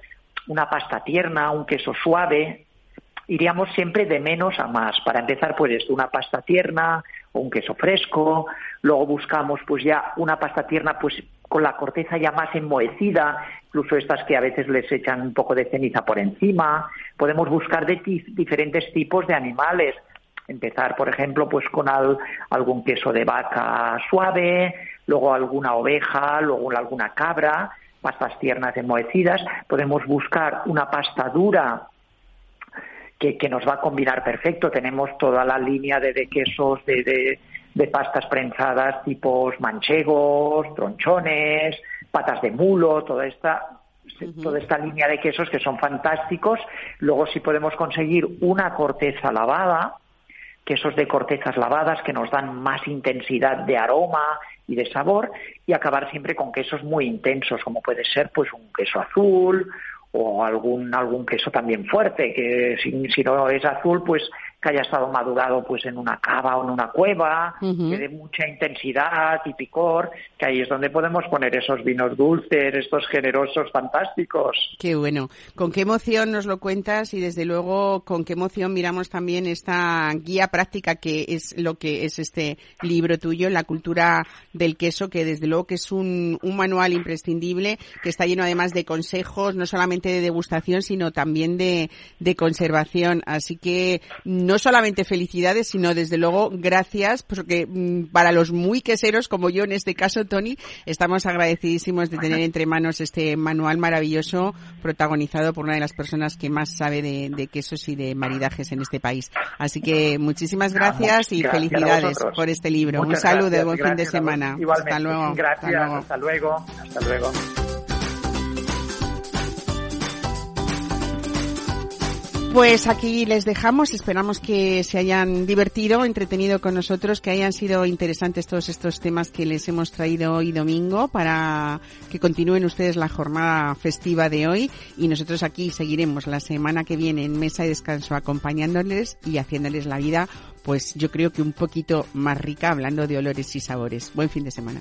una pasta tierna, un queso suave, iríamos siempre de menos a más. Para empezar, pues una pasta tierna o un queso fresco. Luego buscamos pues ya una pasta tierna pues con la corteza ya más enmohecida, incluso estas que a veces les echan un poco de ceniza por encima. Podemos buscar de diferentes tipos de animales. Empezar, por ejemplo, pues con al- algún queso de vaca suave, luego alguna oveja, luego alguna cabra, pastas tiernas enmohecidas. Podemos buscar una pasta dura que, nos va a combinar perfecto. Tenemos toda la línea de, quesos, de- de pastas prensadas tipos manchegos, tronchones, patas de mulo, toda esta, toda esta línea de quesos que son fantásticos. Luego si podemos conseguir una corteza lavada, quesos de cortezas lavadas que nos dan más intensidad de aroma y de sabor y acabar siempre con quesos muy intensos como puede ser pues un queso azul o algún algún queso también fuerte que si, si no es azul pues que haya estado madurado pues en una cava o en una cueva que dé mucha intensidad y picor que ahí es donde podemos poner esos vinos dulces estos generosos fantásticos Qué bueno. Con qué emoción nos lo cuentas y desde luego con qué emoción miramos también esta guía práctica que es lo que es este libro tuyo, La cultura del queso, que desde luego que es un, un manual imprescindible que está lleno además de consejos, no solamente de degustación, sino también de, de conservación. Así que no solamente felicidades, sino desde luego gracias, porque mm, para los muy queseros como yo en este caso, Tony, estamos agradecidísimos de tener entre manos este manual maravilloso protagonizado por una de las personas que más sabe de, de quesos y de maridajes en este país. Así que muchísimas gracias y Gracias felicidades por este libro. Muchas Un saludo, gracias, buen fin de semana. Igualmente. Hasta luego. Gracias, Hasta luego. hasta luego. Hasta luego. Pues aquí les dejamos. Esperamos que se hayan divertido, entretenido con nosotros, que hayan sido interesantes todos estos temas que les hemos traído hoy domingo para que continúen ustedes la jornada festiva de hoy. Y nosotros aquí seguiremos la semana que viene en Mesa y Descanso acompañándoles y haciéndoles la vida, pues yo creo que un poquito más rica hablando de olores y sabores. Buen fin de semana.